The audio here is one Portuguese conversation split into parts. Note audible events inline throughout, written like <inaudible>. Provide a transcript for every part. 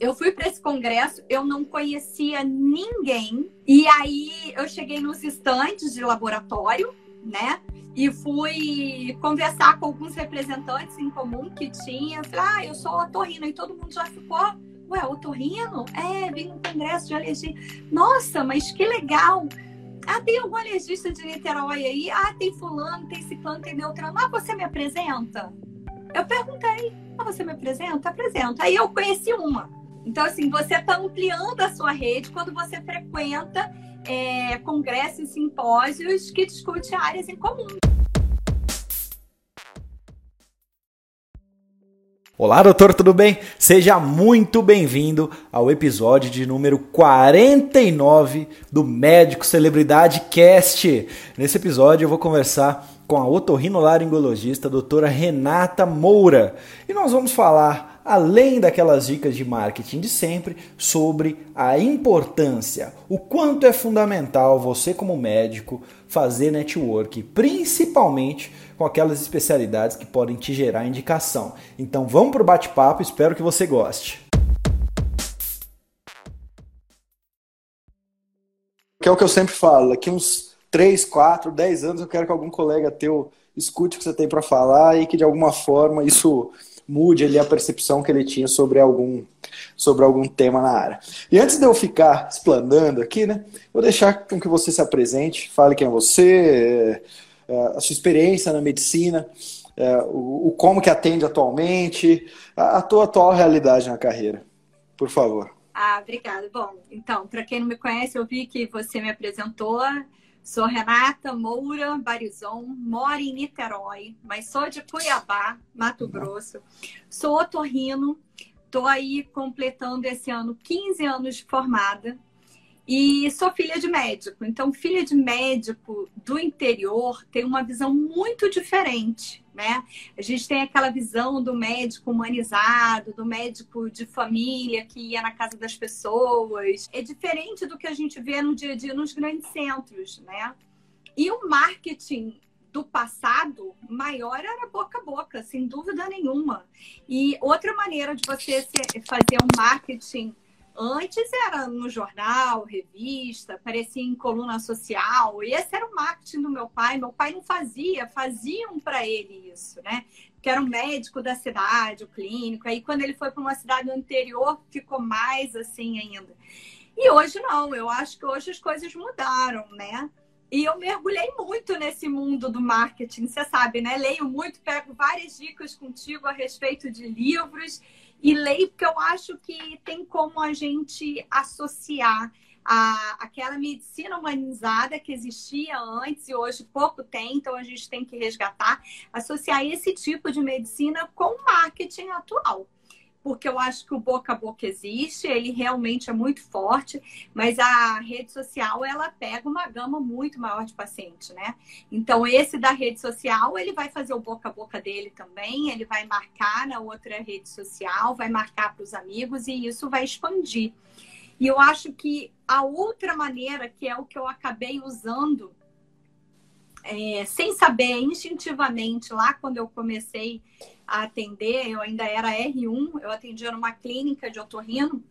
eu fui para esse congresso, eu não conhecia ninguém. E aí eu cheguei nos estantes de laboratório, né? E fui conversar com alguns representantes em comum que tinha. Falei, ah, eu sou otorrino. E todo mundo já ficou, ué, otorrino? É, vim no congresso de alergia. Nossa, mas que legal! Ah, tem algum alergista de Niterói aí? Ah, tem fulano, tem ciclano, tem neutrano. Ah, você me apresenta? Eu perguntei. Ah, você me apresenta? Apresenta. Aí eu conheci uma. Então, assim, você está ampliando a sua rede quando você frequenta é, congressos e simpósios que discutem áreas em comum. Olá, doutor, tudo bem? Seja muito bem-vindo ao episódio de número 49 do Médico Celebridade Cast. Nesse episódio eu vou conversar com a otorrinolaringologista doutora Renata Moura e nós vamos falar além daquelas dicas de marketing de sempre, sobre a importância, o quanto é fundamental você, como médico, fazer network, principalmente com aquelas especialidades que podem te gerar indicação. Então vamos para o bate-papo, espero que você goste. Que é o que eu sempre falo, daqui uns 3, 4, 10 anos eu quero que algum colega teu escute o que você tem para falar e que de alguma forma isso mude ali a percepção que ele tinha sobre algum, sobre algum tema na área. E antes de eu ficar explanando aqui, né, vou deixar com que você se apresente, fale quem é você, é, é, a sua experiência na medicina, é, o, como que atende atualmente, a tua atual realidade na carreira. Por favor. Ah, obrigada. Bom, então, para quem não me conhece, eu vi que você me apresentou. Sou Renata Moura Barizon, moro em Niterói, mas sou de Cuiabá, Mato. Grosso. Sou otorrino, estou aí completando esse ano 15 anos de formada e sou filha de médico. Então, filha de médico do interior tem uma visão muito diferente né? A gente tem aquela visão do médico humanizado, do médico de família que ia na casa das pessoas. É diferente do que a gente vê no dia a dia nos grandes centros, né? E o marketing do passado maior era boca a boca, sem dúvida nenhuma. E outra maneira de você fazer um marketing Antes era no jornal, revista, aparecia em coluna social. E esse era o marketing do meu pai. Meu pai não fazia, faziam para ele isso, né? Que era um médico da cidade, o clínico. Aí quando ele foi para uma cidade do interior, ficou mais assim ainda. E hoje não, eu acho que hoje as coisas mudaram, né? E eu mergulhei muito nesse mundo do marketing, você sabe, né? Leio muito, pego várias dicas contigo a respeito de livros e leio porque eu acho que tem como a gente associar a, aquela medicina humanizada que existia antes e hoje pouco tem, então a gente tem que resgatar, associar esse tipo de medicina com o marketing atual porque eu acho que o boca a boca existe, ele realmente é muito forte, mas a rede social ela pega uma gama muito maior de pacientes, né? Então esse da rede social ele vai fazer o boca a boca dele também, ele vai marcar na outra rede social, vai marcar para os amigos e isso vai expandir. E eu acho que a outra maneira, que é o que eu acabei usando, é, sem saber instintivamente lá quando eu comecei a atender, eu ainda era R1, eu atendia numa clínica de otorrino,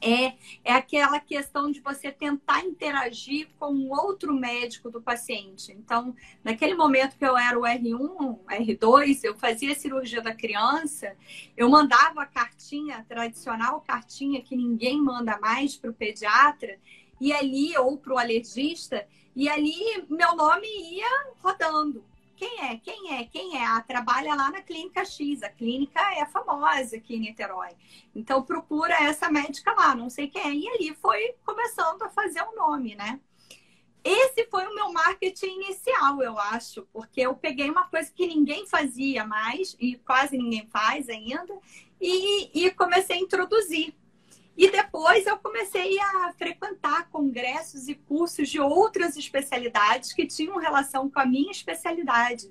é, é aquela questão de você tentar interagir com outro médico do paciente. Então, naquele momento que eu era o R1, R2, eu fazia cirurgia da criança, eu mandava a cartinha, a tradicional cartinha que ninguém manda mais para o pediatra, e ali, ou para o alergista, e ali meu nome ia rodando. Quem é? Quem é? Quem é? Ah, trabalha lá na clínica X. A clínica é famosa aqui em Niterói. Então procura essa médica lá, não sei quem é. E ali foi começando a fazer o um nome, né? Esse foi o meu marketing inicial, eu acho, porque eu peguei uma coisa que ninguém fazia mais, e quase ninguém faz ainda, e, e comecei a introduzir. E depois eu comecei a frequentar congressos e cursos de outras especialidades que tinham relação com a minha especialidade.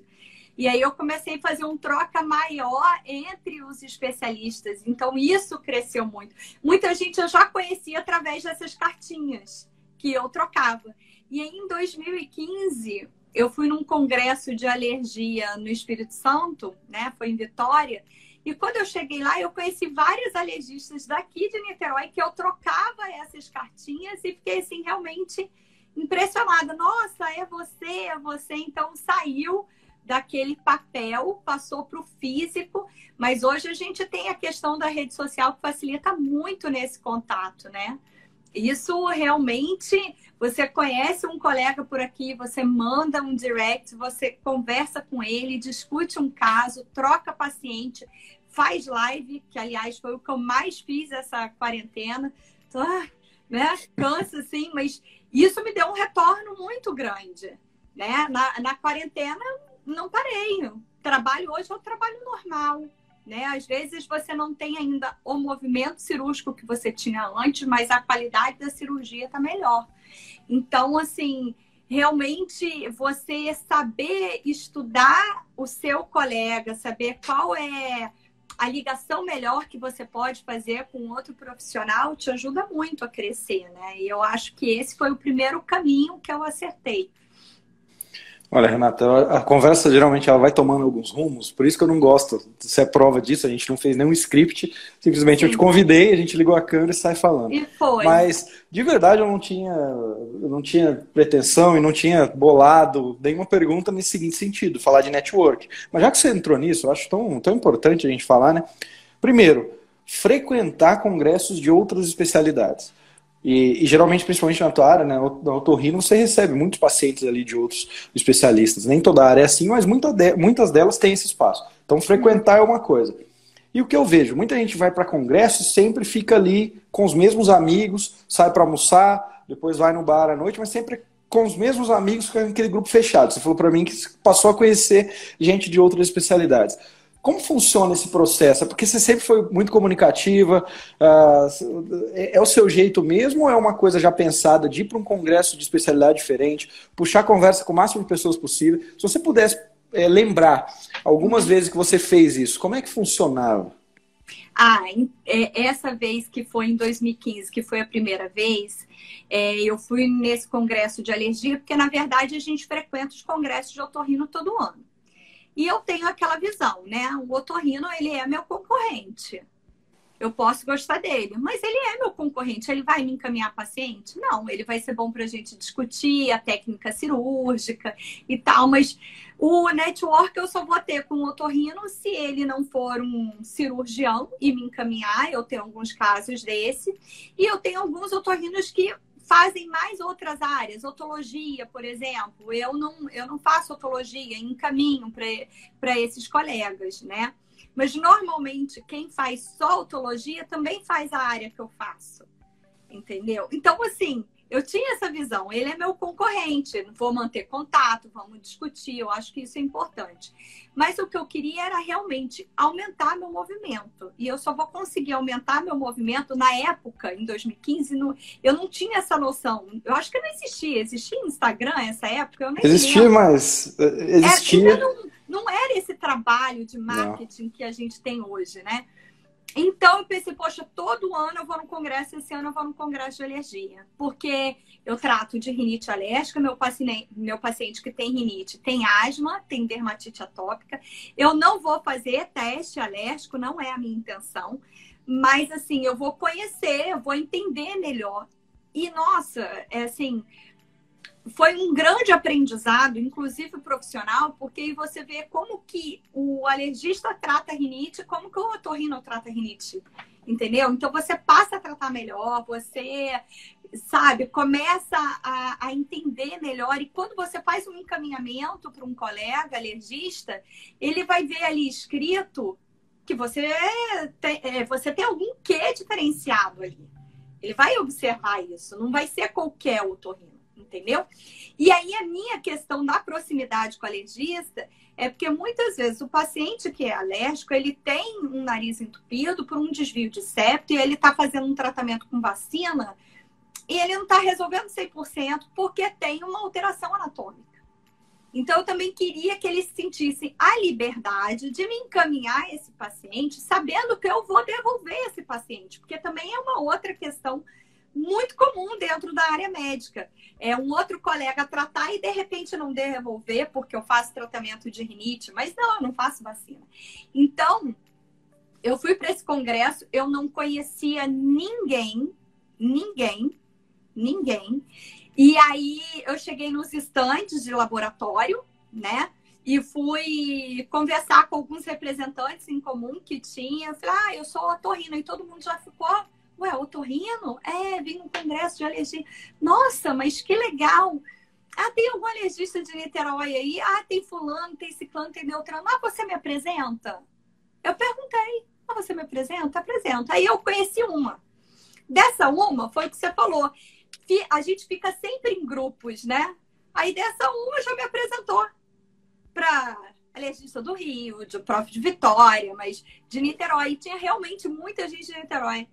E aí eu comecei a fazer um troca maior entre os especialistas. Então isso cresceu muito. Muita gente eu já conhecia através dessas cartinhas que eu trocava. E aí em 2015 eu fui num congresso de alergia no Espírito Santo, né? Foi em Vitória. E quando eu cheguei lá, eu conheci vários alergistas daqui de Niterói que eu trocava essas cartinhas e fiquei assim realmente impressionada. Nossa, é você, é você. Então saiu daquele papel, passou para o físico, mas hoje a gente tem a questão da rede social que facilita muito nesse contato, né? Isso realmente, você conhece um colega por aqui, você manda um direct, você conversa com ele, discute um caso, troca paciente, faz live, que aliás foi o que eu mais fiz essa quarentena. Tô, né? Cansa, sim, mas isso me deu um retorno muito grande. Né? Na, na quarentena, não parei. trabalho hoje é um trabalho normal. Né? Às vezes você não tem ainda o movimento cirúrgico que você tinha antes, mas a qualidade da cirurgia está melhor. Então, assim, realmente você saber estudar o seu colega, saber qual é a ligação melhor que você pode fazer com outro profissional te ajuda muito a crescer, né? E eu acho que esse foi o primeiro caminho que eu acertei. Olha, Renata, a conversa geralmente ela vai tomando alguns rumos, por isso que eu não gosto. Você é prova disso, a gente não fez nenhum script, simplesmente Sim. eu te convidei, a gente ligou a câmera e sai falando. E foi. Mas, de verdade, eu não tinha, eu não tinha pretensão e não tinha bolado nenhuma pergunta nesse seguinte sentido, falar de network. Mas já que você entrou nisso, eu acho tão, tão importante a gente falar, né? Primeiro, frequentar congressos de outras especialidades. E, e, geralmente, principalmente na tua área, né, na otorrino, você recebe muitos pacientes ali de outros especialistas. Nem toda área é assim, mas muita de, muitas delas têm esse espaço. Então, frequentar é uma coisa. E o que eu vejo, muita gente vai para congresso e sempre fica ali com os mesmos amigos, sai para almoçar, depois vai no bar à noite, mas sempre com os mesmos amigos, com aquele grupo fechado. Você falou para mim que passou a conhecer gente de outras especialidades. Como funciona esse processo? É porque você sempre foi muito comunicativa, uh, é o seu jeito mesmo ou é uma coisa já pensada de ir para um congresso de especialidade diferente, puxar conversa com o máximo de pessoas possível? Se você pudesse é, lembrar algumas vezes que você fez isso, como é que funcionava? Ah, é, essa vez que foi em 2015, que foi a primeira vez, é, eu fui nesse congresso de alergia, porque na verdade a gente frequenta os congressos de otorrino todo ano. E eu tenho aquela visão, né? O otorrino, ele é meu concorrente. Eu posso gostar dele, mas ele é meu concorrente. Ele vai me encaminhar paciente? Não, ele vai ser bom para a gente discutir a técnica cirúrgica e tal, mas o network eu só vou ter com o otorrino se ele não for um cirurgião e me encaminhar. Eu tenho alguns casos desse. E eu tenho alguns otorrinos que fazem mais outras áreas, otologia, por exemplo. Eu não, eu não faço otologia, encaminho para esses colegas, né? Mas normalmente quem faz só otologia também faz a área que eu faço. Entendeu? Então, assim, eu tinha essa visão. Ele é meu concorrente, vou manter contato, vamos discutir. Eu acho que isso é importante. Mas o que eu queria era realmente aumentar meu movimento. E eu só vou conseguir aumentar meu movimento na época, em 2015, no... eu não tinha essa noção. Eu acho que não existia. Existia Instagram nessa época? Eu nem existia, lembro. mas eh, é, existia. Não, não era esse trabalho de marketing não. que a gente tem hoje, né? Então eu pensei, poxa, todo ano eu vou no congresso, esse ano eu vou no congresso de alergia. Porque eu trato de rinite alérgica, meu paciente, meu paciente que tem rinite tem asma, tem dermatite atópica. Eu não vou fazer teste alérgico, não é a minha intenção. Mas assim, eu vou conhecer, eu vou entender melhor. E nossa, é assim, foi um grande aprendizado, inclusive profissional, porque você vê como que o alergista trata rinite, como que o otorrino trata rinite, entendeu? Então você passa a tratar melhor, você sabe, começa a, a entender melhor e quando você faz um encaminhamento para um colega alergista, ele vai ver ali escrito que você tem, é, você tem algum quê diferenciado ali. Ele vai observar isso, não vai ser qualquer otorrino entendeu? E aí a minha questão da proximidade com o alergista é porque muitas vezes o paciente que é alérgico, ele tem um nariz entupido por um desvio de septo e ele está fazendo um tratamento com vacina e ele não está resolvendo 100% porque tem uma alteração anatômica. Então, eu também queria que eles sentissem a liberdade de me encaminhar esse paciente, sabendo que eu vou devolver esse paciente, porque também é uma outra questão muito comum dentro da área médica. É um outro colega tratar e de repente não devolver porque eu faço tratamento de rinite, mas não, eu não faço vacina. Então, eu fui para esse congresso, eu não conhecia ninguém, ninguém, ninguém. E aí eu cheguei nos estandes de laboratório, né? E fui conversar com alguns representantes em comum que tinha. Falei, ah, eu sou otorrino. E todo mundo já ficou, ué, otorrino? É, vim no congresso de alergia. Nossa, mas que legal! Ah, tem algum alergista de Niterói aí? Ah, tem fulano, tem ciclano, tem neutrano. Ah, você me apresenta? Eu perguntei. Ah, você me apresenta? Apresenta. Aí eu conheci uma. Dessa uma, foi o que você falou. A gente fica sempre em grupos, né? Aí dessa uma já me apresentou para alergista do Rio, de prof de Vitória, mas de Niterói. Tinha realmente muita gente de Niterói.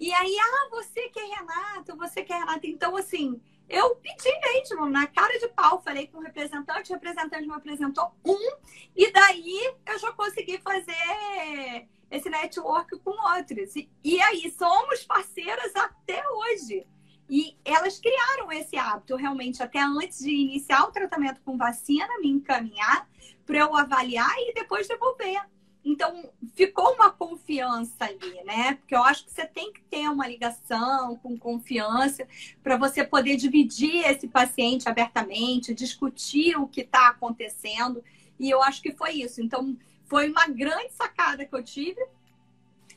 E aí, ah, você que é Renato, você que é Renato. Então, assim, eu pedi mesmo, na cara de pau, falei com o representante, o representante me apresentou um, e daí eu já consegui fazer esse network com outros. E, e aí, somos parceiras até hoje. E elas criaram esse hábito realmente até antes de iniciar o tratamento com vacina, me encaminhar para eu avaliar e depois devolver. Então, ficou uma confiança ali, né? Porque eu acho que você tem que ter uma ligação com confiança para você poder dividir esse paciente abertamente, discutir o que está acontecendo. E eu acho que foi isso. Então, foi uma grande sacada que eu tive.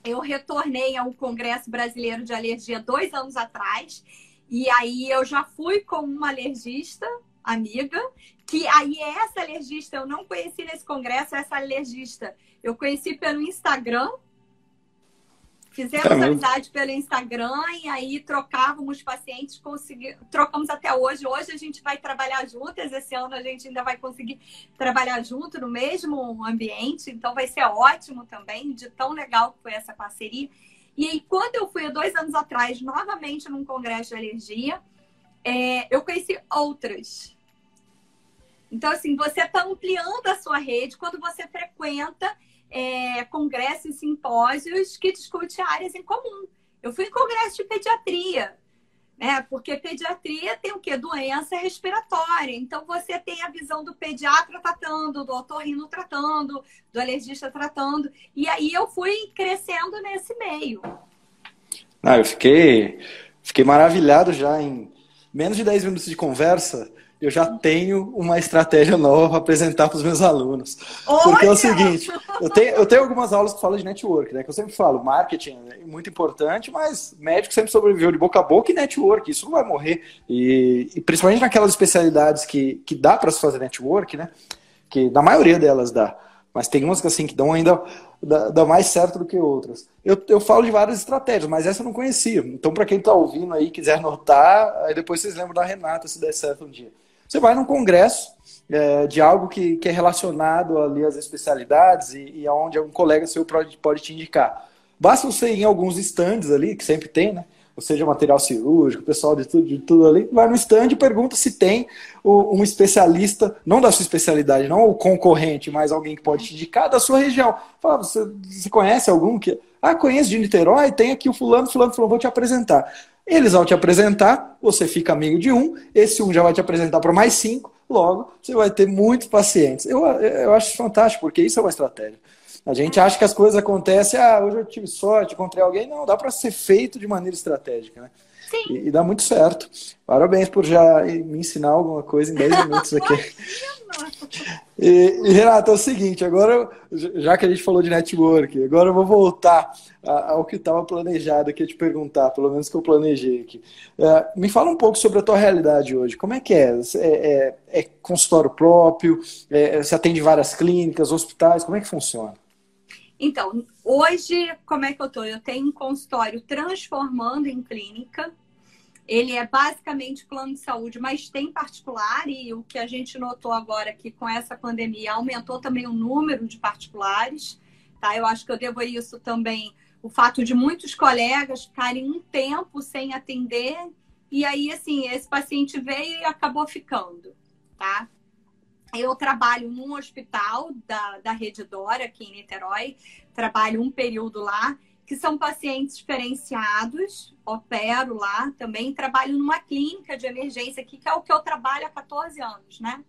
Eu retornei ao Congresso Brasileiro de Alergia dois anos atrás. E aí eu já fui com uma alergista amiga, que aí essa alergista eu não conheci nesse congresso, essa alergista eu conheci pelo Instagram. Fizemos Caramba. amizade pelo Instagram e aí trocávamos pacientes, consegui... trocamos até hoje. Hoje a gente vai trabalhar juntas, esse ano a gente ainda vai conseguir trabalhar junto no mesmo ambiente, então vai ser ótimo também, de tão legal que foi essa parceria. E aí, quando eu fui há dois anos atrás, novamente num congresso de alergia, é, eu conheci outras. Então, assim, você está ampliando a sua rede quando você frequenta é, congressos e simpósios que discutem áreas em comum. Eu fui em congresso de pediatria, né? Porque pediatria tem o quê? Doença respiratória. Então você tem a visão do pediatra tratando, do otorrino tratando, do alergista tratando. E aí eu fui crescendo nesse meio. Ah, eu fiquei, fiquei maravilhado já em menos de 10 minutos de conversa eu já tenho uma estratégia nova para apresentar para os meus alunos. Olha! Porque é o seguinte, eu tenho, eu tenho algumas aulas que falam de network, né? Que eu sempre falo, marketing é muito importante, mas médico sempre sobreviveu de boca a boca e network, isso não vai morrer. E, e principalmente naquelas especialidades que, que dá para se fazer network, né? Que na maioria delas dá. Mas tem umas que assim que dão ainda dá, dá mais certo do que outras. Eu, eu falo de várias estratégias, mas essa eu não conhecia. Então, para quem está ouvindo aí, quiser anotar, aí depois vocês lembram da Renata se der certo um dia. Você vai num congresso é, de algo que, que, é relacionado ali às especialidades e, e aonde um colega seu pode, pode te indicar. Basta você ir em alguns stands ali, que sempre tem, né? Ou seja, material cirúrgico, pessoal de tudo, de tudo ali, vai no stand e pergunta se tem um especialista, não da sua especialidade, não o concorrente, mas alguém que pode te indicar da sua região. Fala, você, você conhece algum que. Ah, conheço de Niterói, tem aqui o fulano, fulano, fulano, vou te apresentar. Eles vão te apresentar, você fica amigo de um, esse um já vai te apresentar para mais cinco, logo você vai ter muitos pacientes. Eu, eu acho fantástico, porque isso é uma estratégia. A gente acha que as coisas acontecem, ah, hoje eu tive sorte, encontrei alguém. Não, dá para ser feito de maneira estratégica, né? Sim. E, e, dá muito certo. Parabéns por já me ensinar alguma coisa em 10 minutos <laughs> aqui. e, e Renato, é o seguinte, agora, já que a gente falou de network, agora eu vou voltar ao que estava planejado aqui, te perguntar, pelo menos que eu planejei aqui. É, me fala um pouco sobre a tua realidade hoje. Como é que é? É, é, é consultório próprio? É, você atende várias clínicas, hospitais? Como é que funciona? Então, hoje, como é que eu estou? Eu tenho um consultório transformando em clínica. Ele é basicamente plano de saúde, mas tem particular, e o que a gente notou agora que com essa pandemia aumentou também o número de particulares. Tá? Eu acho que eu devo isso também o fato de muitos colegas ficarem um tempo sem atender, e aí, assim, esse paciente veio e acabou ficando, tá? Eu trabalho num hospital da, da Rede Dora, aqui em Niterói, trabalho um período lá, que são pacientes diferenciados, opero lá também, trabalho numa clínica de emergência aqui, que é o que eu trabalho há 14 anos, né?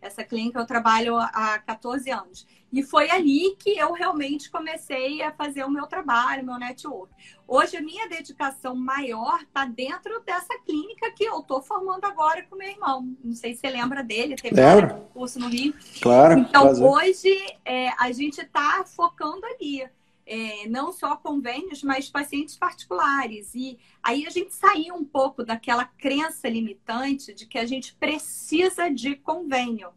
Essa clínica eu trabalho há 14 anos. E foi ali que eu realmente comecei a fazer o meu trabalho, meu network. Hoje, a minha dedicação maior está dentro dessa clínica que eu estou formando agora com meu irmão. Não sei se você lembra dele, teve um curso no Rio. Claro. Então, prazer. hoje, é, a gente está focando ali. É, não só convênios, mas pacientes particulares. E aí a gente saiu um pouco daquela crença limitante de que a gente precisa de convênio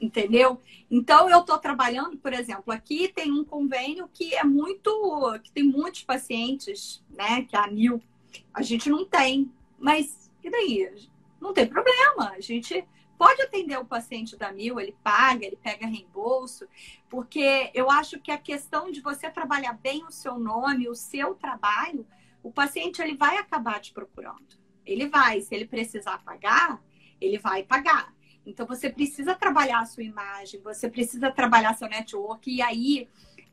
entendeu? Então eu estou trabalhando, por exemplo, aqui tem um convênio que é muito, que tem muitos pacientes, né? Que é a mil, a gente não tem, mas e daí? Não tem problema, a gente pode atender o paciente da mil, ele paga, ele pega reembolso, porque eu acho que a questão de você trabalhar bem o seu nome, o seu trabalho, o paciente ele vai acabar te procurando. Ele vai, se ele precisar pagar, ele vai pagar. Então você precisa trabalhar a sua imagem, você precisa trabalhar seu network. E aí,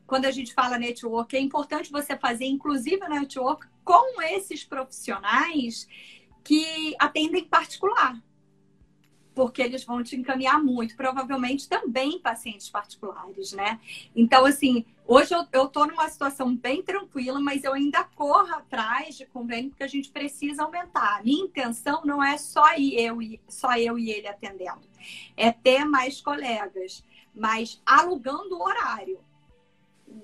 quando a gente fala network, é importante você fazer, inclusive, network com esses profissionais que atendem particular porque eles vão te encaminhar muito, provavelmente também pacientes particulares, né? Então, assim, hoje eu, eu tô numa situação bem tranquila, mas eu ainda corro atrás de convênio porque a gente precisa aumentar. Minha intenção não é só eu, só eu e ele atendendo, é ter mais colegas, mas alugando o horário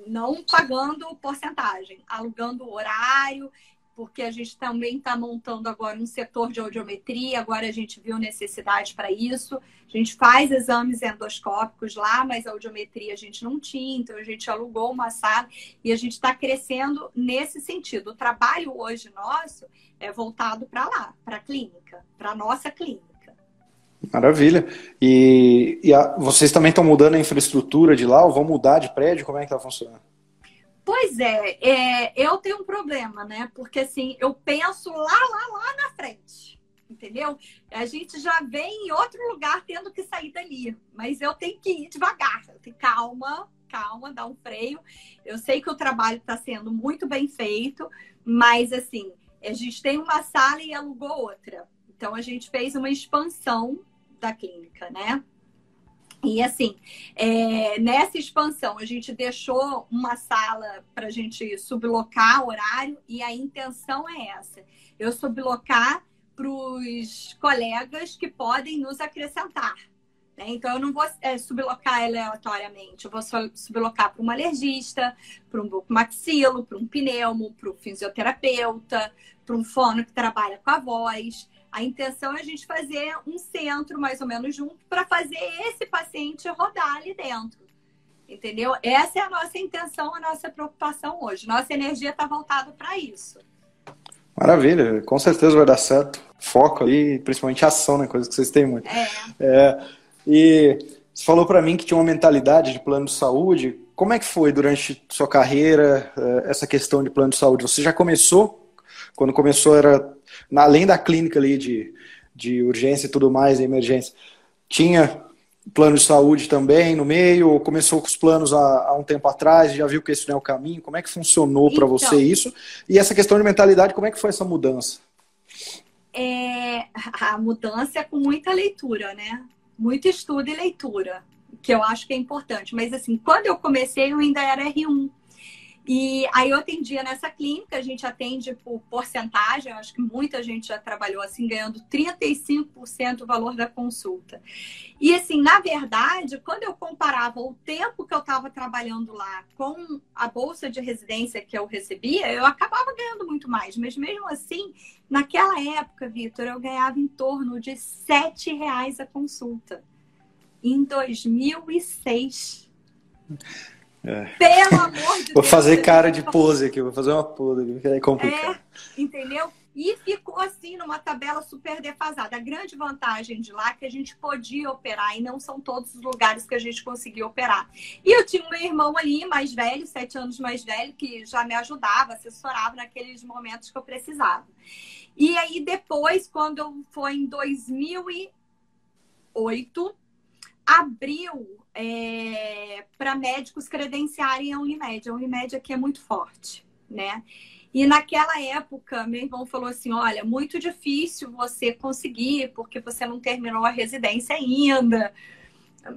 não pagando porcentagem, alugando o horário porque a gente também está montando agora um setor de audiometria, agora a gente viu necessidade para isso. A gente faz exames endoscópicos lá, mas a audiometria a gente não tinha, então a gente alugou uma sala e a gente está crescendo nesse sentido. O trabalho hoje nosso é voltado para lá, para a clínica, para a nossa clínica. Maravilha. E, e a, vocês também estão mudando a infraestrutura de lá ou vão mudar de prédio? Como é que está funcionando? Pois é, é, eu tenho um problema, né? Porque assim, eu penso lá, lá, lá na frente, entendeu? A gente já vem em outro lugar tendo que sair dali, mas eu tenho que ir devagar, eu tenho calma, calma, dar um freio. Eu sei que o trabalho está sendo muito bem feito, mas assim, a gente tem uma sala e alugou outra. Então a gente fez uma expansão da clínica, né? E assim, é, nessa expansão, a gente deixou uma sala para a gente sublocar horário, e a intenção é essa: eu sublocar para os colegas que podem nos acrescentar. Né? Então, eu não vou é, sublocar aleatoriamente, eu vou sublocar para um alergista, para um bucomaxilo, para um pneumo, para um fisioterapeuta, para um fono que trabalha com a voz. A intenção é a gente fazer um centro mais ou menos junto para fazer esse paciente rodar ali dentro. Entendeu? Essa é a nossa intenção, a nossa preocupação hoje. Nossa energia está voltada para isso. Maravilha, com certeza vai dar certo. Foco aí, principalmente ação, né? Coisa que vocês têm muito. É. é e você falou para mim que tinha uma mentalidade de plano de saúde. Como é que foi durante sua carreira é, essa questão de plano de saúde? Você já começou? Quando começou era além da clínica ali de, de urgência e tudo mais, emergência, tinha plano de saúde também no meio, ou começou com os planos há, há um tempo atrás, já viu que esse não é o caminho? Como é que funcionou para então, você isso? E essa questão de mentalidade, como é que foi essa mudança? É, a mudança é com muita leitura, né? Muito estudo e leitura, que eu acho que é importante. Mas assim, quando eu comecei, eu ainda era R1. E aí eu atendia nessa clínica, a gente atende por porcentagem, acho que muita gente já trabalhou assim, ganhando 35% do valor da consulta. E assim, na verdade, quando eu comparava o tempo que eu estava trabalhando lá com a bolsa de residência que eu recebia, eu acabava ganhando muito mais. Mas mesmo assim, naquela época, Vitor, eu ganhava em torno de R$ reais a consulta. Em 2006. É. Pelo amor de <laughs> vou Deus. fazer cara de pose aqui, vou fazer uma pose que é complicado. É, entendeu? E ficou assim numa tabela super defasada. A grande vantagem de lá é que a gente podia operar e não são todos os lugares que a gente conseguia operar. E eu tinha um irmão ali, mais velho, sete anos mais velho, que já me ajudava, assessorava naqueles momentos que eu precisava. E aí depois, quando foi em 2008, abriu é, para médicos credenciarem a Unimed. A Unimed aqui é muito forte, né? E naquela época, meu irmão falou assim: olha, muito difícil você conseguir, porque você não terminou a residência ainda.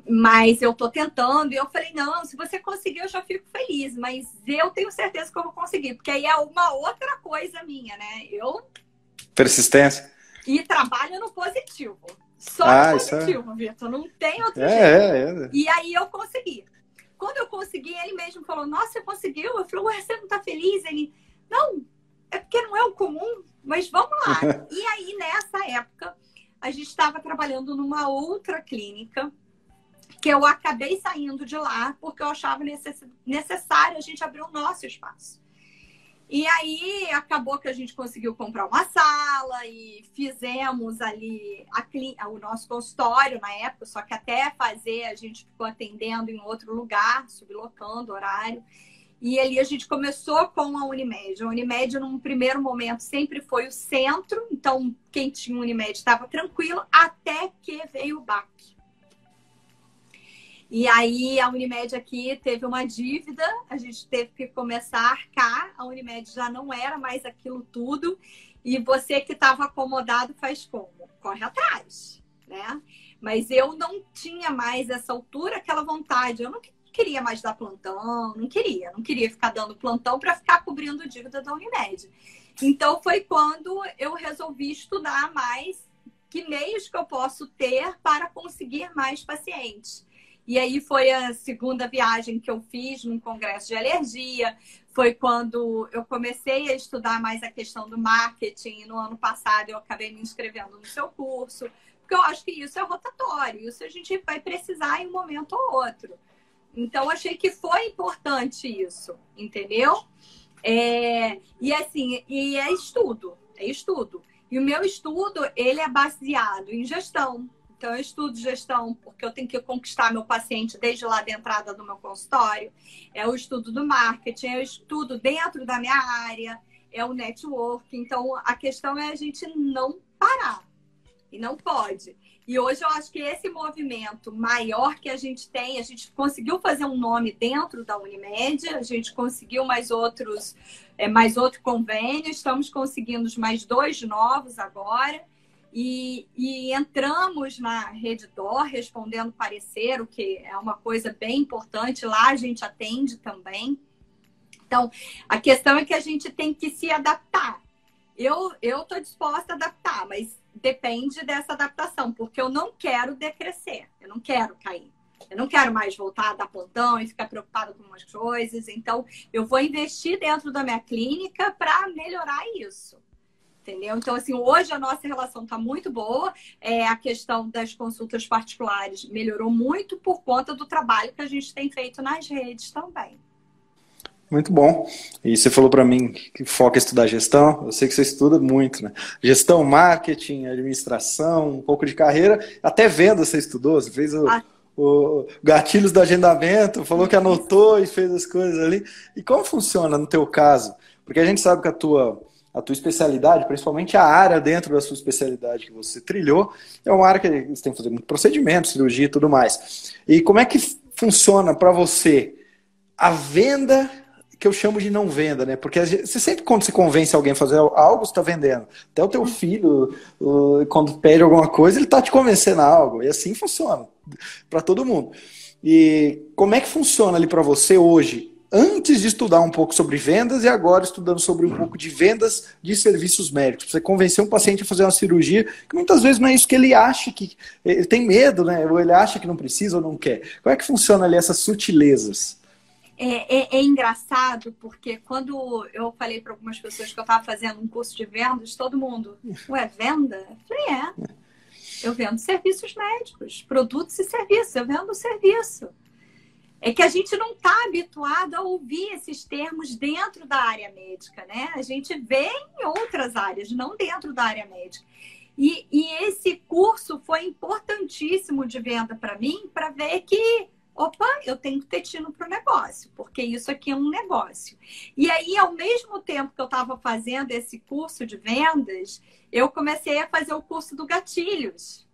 Mas eu tô tentando. E eu falei: não, se você conseguir, eu já fico feliz. Mas eu tenho certeza que eu vou conseguir, porque aí é uma outra coisa minha, né? Eu. Persistência. E trabalho no positivo. Só ah, positivo, é... Vitor. Não tem outro é, jeito. É, é. E aí eu consegui. Quando eu consegui, ele mesmo falou: Nossa, você conseguiu? Eu falei: Ué, você não tá feliz? Ele não, é porque não é o comum, mas vamos lá. <laughs> e aí, nessa época, a gente estava trabalhando numa outra clínica que eu acabei saindo de lá porque eu achava necessário a gente abrir o nosso espaço. E aí acabou que a gente conseguiu comprar uma sala e fizemos ali a, o nosso consultório na época, só que até fazer a gente ficou atendendo em outro lugar, sublocando horário. E ali a gente começou com a Unimed. A Unimed, num primeiro momento, sempre foi o centro. Então, quem tinha Unimed estava tranquilo, até que veio o BAC. E aí, a Unimed aqui teve uma dívida, a gente teve que começar a arcar. A Unimed já não era mais aquilo tudo. E você que estava acomodado faz como? Corre atrás, né? Mas eu não tinha mais essa altura, aquela vontade. Eu não queria mais dar plantão, não queria, não queria ficar dando plantão para ficar cobrindo dívida da Unimed. Então foi quando eu resolvi estudar mais que meios que eu posso ter para conseguir mais pacientes. E aí foi a segunda viagem que eu fiz num congresso de alergia. Foi quando eu comecei a estudar mais a questão do marketing. No ano passado eu acabei me inscrevendo no seu curso, porque eu acho que isso é rotatório. Isso a gente vai precisar em um momento ou outro. Então, achei que foi importante isso, entendeu? É, e assim, e é estudo, é estudo. E o meu estudo, ele é baseado em gestão. Então, eu estudo gestão porque eu tenho que conquistar meu paciente desde lá da entrada do meu consultório. É o estudo do marketing, é o estudo dentro da minha área, é o network. Então, a questão é a gente não parar. E não pode. E hoje eu acho que esse movimento maior que a gente tem, a gente conseguiu fazer um nome dentro da Unimed, a gente conseguiu mais outros, é, mais outro convênio, estamos conseguindo mais dois novos agora. E, e, entramos na Rede Dor respondendo parecer, o que é uma coisa bem importante. Lá a gente atende também. Então, a questão é que a gente tem que se adaptar. Eu estou disposta a adaptar, mas depende dessa adaptação, porque eu não quero decrescer, eu não quero cair. Eu não quero mais voltar a dar plantão e ficar preocupada com umas coisas. Então, eu vou investir dentro da minha clínica para melhorar isso. Entendeu? Então, assim, hoje a nossa relação está muito boa. É, a questão das consultas particulares melhorou muito por conta do trabalho que a gente tem feito nas redes também. Muito bom. E você falou para mim que foca em estudar gestão. Eu sei que você estuda muito, né? Gestão, marketing, administração, um pouco de carreira, até venda você estudou. Você fez o, ah. o gatilhos do agendamento, falou que anotou e fez as coisas ali. E como funciona no teu caso? Porque a gente sabe que a tua a tua especialidade, principalmente a área dentro da sua especialidade que você trilhou, é uma área que você tem que fazer muito procedimento, cirurgia e tudo mais. E como é que funciona para você a venda que eu chamo de não venda, né? Porque você sempre, quando se convence alguém a fazer algo, você está vendendo. Até o teu filho, quando pede alguma coisa, ele está te convencendo a algo. E assim funciona para todo mundo. E como é que funciona ali para você hoje, antes de estudar um pouco sobre vendas e agora estudando sobre um pouco de vendas de serviços médicos? Você convencer um paciente a fazer uma cirurgia, que muitas vezes não é isso que ele acha que. Ele tem medo, né? Ou ele acha que não precisa ou não quer. Como é que funciona ali essas sutilezas? É, é, é, engraçado porque quando eu falei para algumas pessoas que eu estava fazendo um curso de vendas, todo mundo, ué, venda? Eu falei, é. Eu vendo serviços médicos, produtos e serviços, eu vendo serviço. É que a gente não está habituado a ouvir esses termos dentro da área médica, né? A gente vê em outras áreas, não dentro da área médica. E, e esse curso foi importantíssimo de venda para mim, para ver que opa, eu tenho que ter tino para o negócio, porque isso aqui é um negócio. E aí, ao mesmo tempo que eu estava fazendo esse curso de vendas, eu comecei a fazer o curso do gatilhos,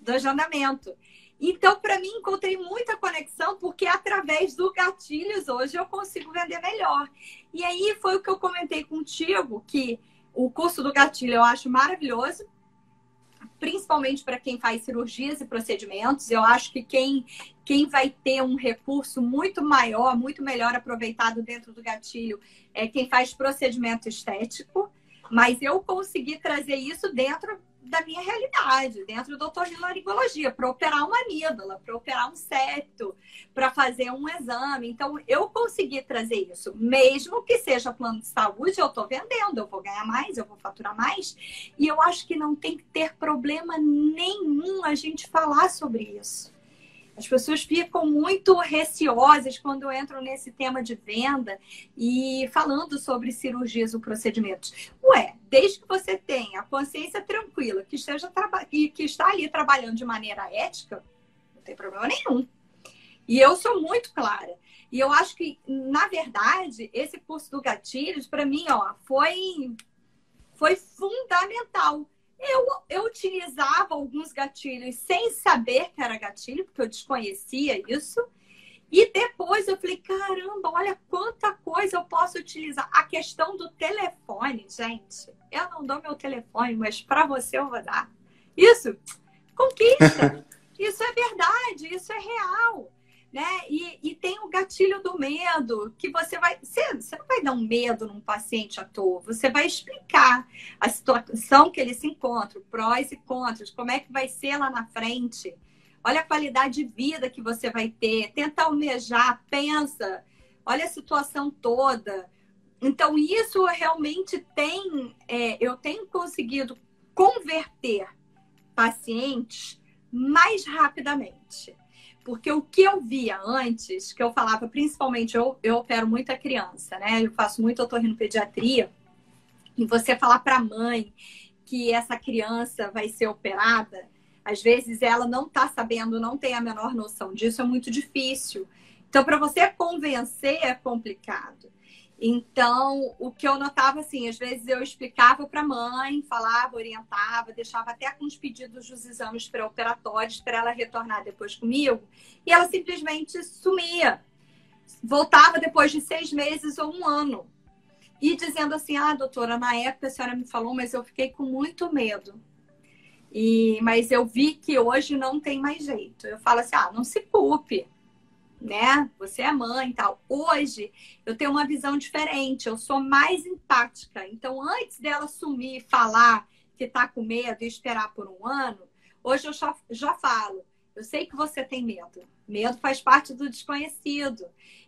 do agendamento. Então, para mim, encontrei muita conexão, porque através do gatilhos hoje eu consigo vender melhor. E aí foi o que eu comentei contigo, que o curso do gatilho eu acho maravilhoso, principalmente para quem faz cirurgias e procedimentos. Eu acho que quem, quem vai ter um recurso muito maior, muito melhor aproveitado dentro do gatilho é quem faz procedimento estético. Mas eu consegui trazer isso dentro da minha realidade, dentro do otorrinolaringologia, para operar uma amígdala, para operar um septo, para fazer um exame. Então, eu consegui trazer isso. Mesmo que seja plano de saúde, eu estou vendendo, eu vou ganhar mais, eu vou faturar mais. E eu acho que não tem que ter problema nenhum a gente falar sobre isso. As pessoas ficam muito receosas quando entram nesse tema de venda e falando sobre cirurgias ou procedimentos. Ué, desde que você tenha a consciência tranquila, que, esteja que, está ali trabalhando de maneira ética, não tem problema nenhum. E eu sou muito clara. E eu acho que, na verdade, esse curso do Gatilhos, para mim, ó, foi, foi fundamental eu, eu utilizava alguns gatilhos sem saber que era gatilho, porque eu desconhecia isso. E depois eu falei, caramba, olha quanta coisa eu posso utilizar. A questão do telefone, gente. Eu não dou meu telefone, mas para você eu vou dar. Isso, conquista. <laughs> isso é verdade, isso é real né? E, e tem o gatilho do medo, que você vai. Você, você não vai dar um medo num paciente à toa, você vai explicar a situação que ele se encontra, prós e contras, como é que vai ser lá na frente. Olha a qualidade de vida que você vai ter, tenta almejar, pensa, olha a situação toda. Então, isso realmente tem, é, eu tenho conseguido converter pacientes mais rapidamente. Porque o que eu via antes, que eu falava, principalmente, eu, eu opero muita criança, né? Eu faço muito otorrinopediatria. E você falar para a mãe que essa criança vai ser operada, às vezes ela não está sabendo, não tem a menor noção disso, é muito difícil. Então, para você convencer é complicado. Então, o que eu notava assim, às vezes eu explicava para a mãe, falava, orientava, deixava até com os pedidos dos exames pré-operatórios para ela retornar depois comigo, e ela simplesmente sumia. Voltava depois de seis meses ou um ano. E dizendo assim: ah, doutora, na época a senhora me falou, mas eu fiquei com muito medo. E, mas eu vi que hoje não tem mais jeito. Eu falo assim: ah, não se culpe né? Você é mãe e tal. Hoje eu tenho uma visão diferente, eu sou mais empática. Então, antes dela sumir e falar que tá com medo e esperar por um ano, hoje eu já, já falo. Eu sei que você tem medo. Medo faz parte do desconhecido.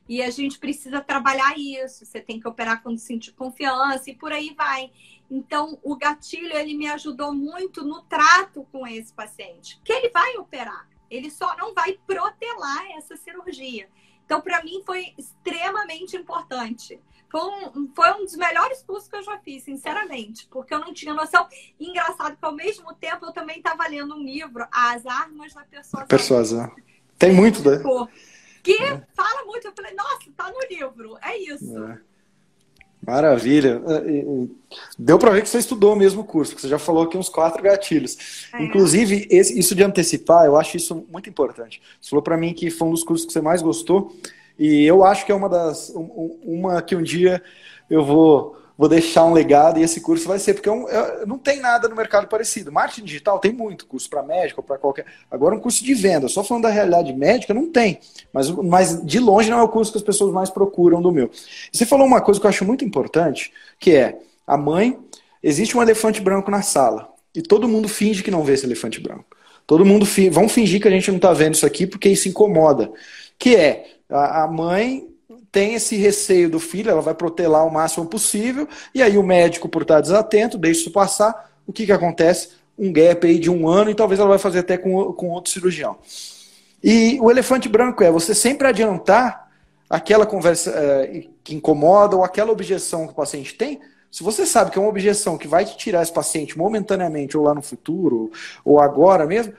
E a gente precisa trabalhar isso. Você tem que operar quando sentir confiança e por aí vai. Então, o gatilho ele me ajudou muito no trato com esse paciente, que ele vai operar. Ele só não vai protelar essa cirurgia. Então, para mim, foi extremamente importante. Foi um, foi um dos melhores cursos que eu já fiz, sinceramente, porque eu não tinha noção. engraçado que, ao mesmo tempo, eu também estava lendo um livro, As Armas da Persuasão. Persuasão. Tem muito, né? Que é. fala muito. Eu falei, nossa, tá no livro. É isso. É. Maravilha. É, deu para ver que você estudou o mesmo curso, que você já falou aqui uns quatro gatilhos. É. Inclusive, esse, isso de antecipar, eu acho isso muito importante. Você falou para mim que foi um dos cursos que você mais gostou, e eu acho que é uma das. uma que um dia eu vou vou deixar um legado e esse curso vai ser, porque é um, é, não tem nada no mercado parecido. Marketing digital tem muito, curso para médico, para qualquer. Agora, um curso de venda, só falando da realidade médica, não tem. Mas, mas de longe não é o curso que as pessoas mais procuram do meu. Você falou uma coisa que eu acho muito importante, que é a mãe, existe um elefante branco na sala. E todo mundo finge que não vê esse elefante branco. Todo mundo fi, vão fingir que a gente não está vendo isso aqui porque isso incomoda. Que é a mãe tem esse receio do filho, ela vai protelar o máximo possível, e aí o médico, por estar desatento, deixa isso passar, o que, que acontece? Um gap aí de um ano, e talvez ela vai fazer até com, com outro cirurgião. E o elefante branco é você sempre adiantar aquela conversa é, que incomoda ou aquela objeção que o paciente tem. Se você sabe que é uma objeção que vai te tirar esse paciente momentaneamente, ou lá no futuro, ou agora mesmo,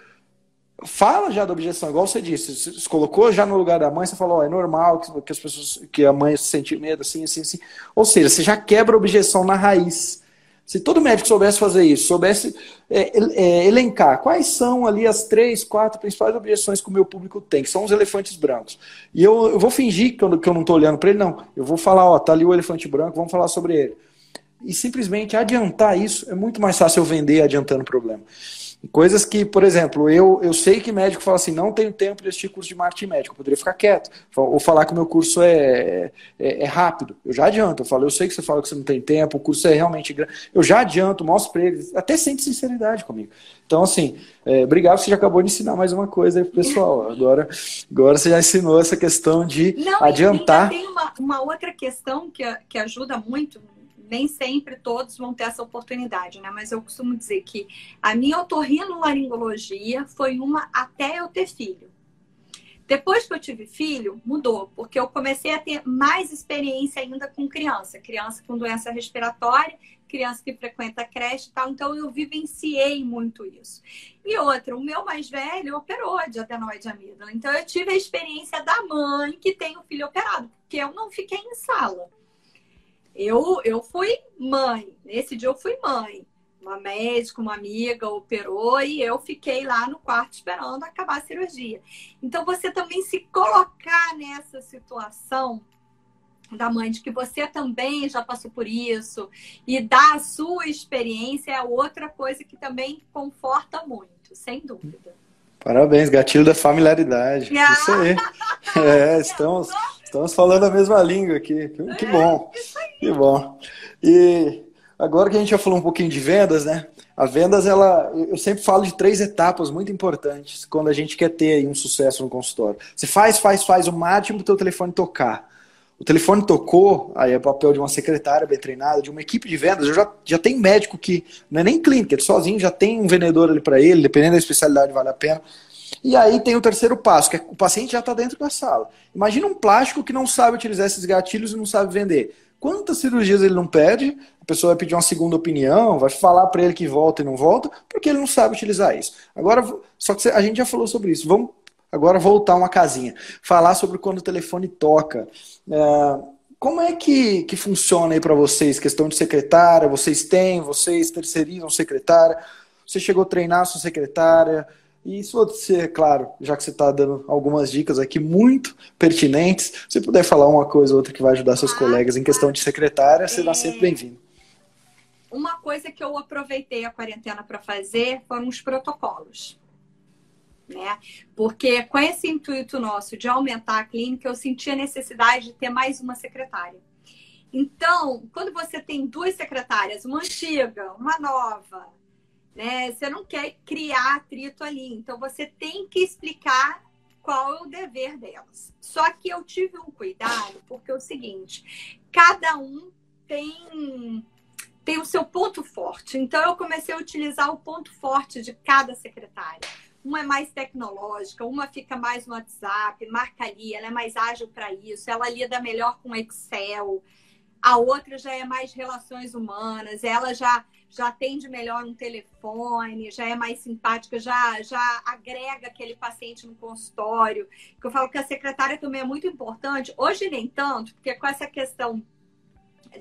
fala já da objeção, igual você disse, você se colocou já no lugar da mãe, você falou, oh, é normal que, que, as pessoas, que a mãe sente medo, assim, assim, assim. Ou seja, você já quebra a objeção na raiz. Se todo médico soubesse fazer isso, soubesse é, é, elencar quais são ali as três, quatro principais objeções que o meu público tem, que são os elefantes brancos. E eu, eu vou fingir que eu, que eu não estou olhando para ele, não. Eu vou falar, ó, tá ali o elefante branco, vamos falar sobre ele. E simplesmente adiantar isso é muito mais fácil eu vender adiantando o problema. Coisas que, por exemplo, eu, eu sei que médico fala assim, não tenho tempo de assistir curso de marketing médico, eu poderia ficar quieto, ou falar que o meu curso é, é, é, rápido. Eu já adianto, eu falo, eu sei que você fala que você não tem tempo, o curso é realmente grande. Eu já adianto, mostro para eles, até sente sinceridade comigo. Então, assim, é, obrigado, você já acabou de ensinar mais uma coisa aí pro pessoal. <laughs> Agora, agora você já ensinou essa questão de não, adiantar. tem uma, uma outra questão que, que ajuda muito nem sempre todos vão ter essa oportunidade, né? Mas eu costumo dizer que a minha otorrinolaringologia foi uma até eu ter filho. Depois que eu tive filho, mudou, porque eu comecei a ter mais experiência ainda com criança, criança com doença respiratória, criança que frequenta creche e tal, então eu vivenciei muito isso. E outra, o meu mais velho operou de adenoide amígdala, então eu tive a experiência da mãe que tem o filho operado, porque eu não fiquei em sala. Eu, eu fui mãe. Nesse dia eu fui mãe. Uma médica, uma amiga operou e eu fiquei lá no quarto esperando acabar a cirurgia. Então, você também se colocar nessa situação da mãe, de que você também já passou por isso, e dar a sua experiência é outra coisa que também conforta muito, sem dúvida. Parabéns, gatilho da familiaridade. Ah! Isso aí. <laughs> É, estamos, estamos falando a mesma língua aqui. Que bom. Que bom. E agora que a gente já falou um pouquinho de vendas, né? A vendas, ela, eu sempre falo de três etapas muito importantes quando a gente quer ter um sucesso no consultório. Você faz, faz, faz o máximo para o teu telefone tocar. O telefone tocou, aí é papel de uma secretária bem treinada, de uma equipe de vendas. Eu já, já tem médico que não é nem clínica, ele sozinho já tem um vendedor ali para ele, dependendo da especialidade, vale a pena. E aí tem o terceiro passo, que é o paciente já está dentro da sala. Imagina um plástico que não sabe utilizar esses gatilhos e não sabe vender. Quantas cirurgias ele não pede? A pessoa vai pedir uma segunda opinião, vai falar para ele que volta e não volta, porque ele não sabe utilizar isso. Agora, só que a gente já falou sobre isso. Vamos agora voltar uma casinha. Falar sobre quando o telefone toca. É, como é que, que funciona aí para vocês? Questão de secretária, vocês têm, vocês terceirizam secretária? Você chegou a treinar a sua secretária? E se você, claro, já que você está dando algumas dicas aqui muito pertinentes, se puder falar uma coisa ou outra que vai ajudar seus ah, colegas em questão de secretária, está é... sempre bem-vindo. Uma coisa que eu aproveitei a quarentena para fazer foram os protocolos. Né? Porque com esse intuito nosso de aumentar a clínica, eu senti a necessidade de ter mais uma secretária. Então, quando você tem duas secretárias, uma antiga, uma nova, né? Você não quer criar atrito ali. Então você tem que explicar qual é o dever delas. Só que eu tive um cuidado, porque é o seguinte, cada um tem tem o seu ponto forte. Então eu comecei a utilizar o ponto forte de cada secretária. Uma é mais tecnológica, uma fica mais no WhatsApp, marcaria, ela é mais ágil para isso, ela lida melhor com Excel. A outra já é mais relações humanas, ela já já atende melhor um telefone, já é mais simpática, já, já agrega aquele paciente no consultório. Que eu falo que a secretária também é muito importante. Hoje nem tanto, porque com essa questão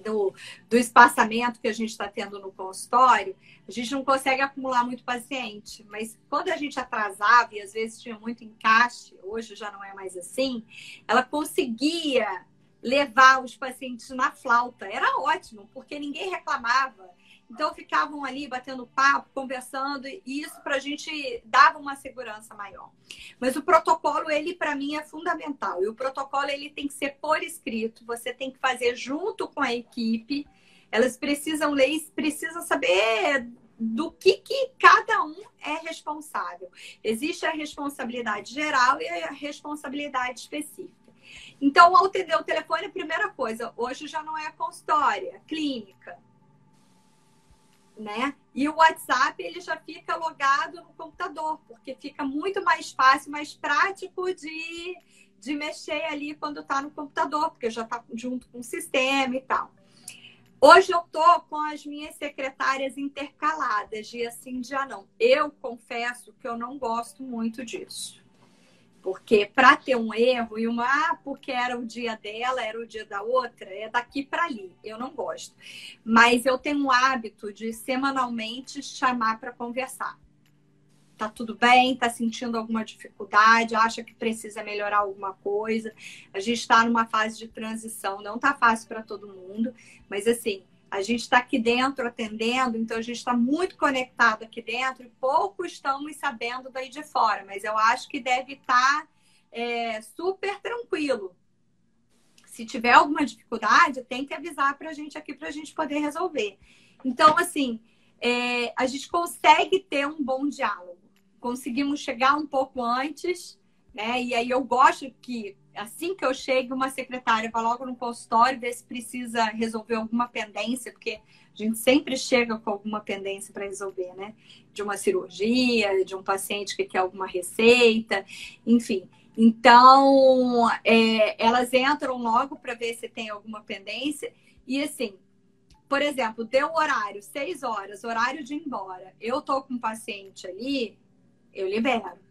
do, do espaçamento que a gente está tendo no consultório, a gente não consegue acumular muito paciente. Mas quando a gente atrasava e às vezes tinha muito encaixe, hoje já não é mais assim, ela conseguia levar os pacientes na flauta. Era ótimo, porque ninguém reclamava. Então ficavam ali batendo papo, conversando, e isso para a gente dava uma segurança maior. Mas o protocolo, ele para mim é fundamental. E o protocolo ele tem que ser por escrito, você tem que fazer junto com a equipe. Elas precisam ler, precisam saber do que, que cada um é responsável. Existe a responsabilidade geral e a responsabilidade específica. Então, ao atender o telefone, a primeira coisa, hoje já não é consultória, é clínica né? E o WhatsApp ele já fica logado no computador, porque fica muito mais fácil, mais prático de, de mexer ali quando está no computador, porque já está junto com o sistema e tal. Hoje eu tô com as minhas secretárias intercaladas, dia sim, dia não. Eu confesso que eu não gosto muito disso. Porque para ter um erro e uma, ah, porque era o dia dela, era o dia da outra, é daqui para ali. Eu não gosto. Mas eu tenho o hábito de semanalmente chamar para conversar. Tá tudo bem? Tá sentindo alguma dificuldade? Acha que precisa melhorar alguma coisa? A gente está numa fase de transição, não tá fácil para todo mundo, mas assim, a gente está aqui dentro atendendo, então a gente está muito conectado aqui dentro e pouco estamos sabendo daí de fora, mas eu acho que deve estar tá, é, super tranquilo. Se tiver alguma dificuldade, tem que avisar para a gente aqui para a gente poder resolver. Então, assim, é, a gente consegue ter um bom diálogo. Conseguimos chegar um pouco antes, né? E aí eu gosto que assim que eu chego, uma secretária vai logo no consultório ver se precisa resolver alguma pendência, porque a gente sempre chega com alguma pendência para resolver, né? De uma cirurgia, de um paciente que quer alguma receita, enfim. Então, é, elas entram logo para ver se tem alguma pendência. E assim, por exemplo, deu horário, seis horas, horário de ir embora. Eu tô com um paciente ali, eu libero.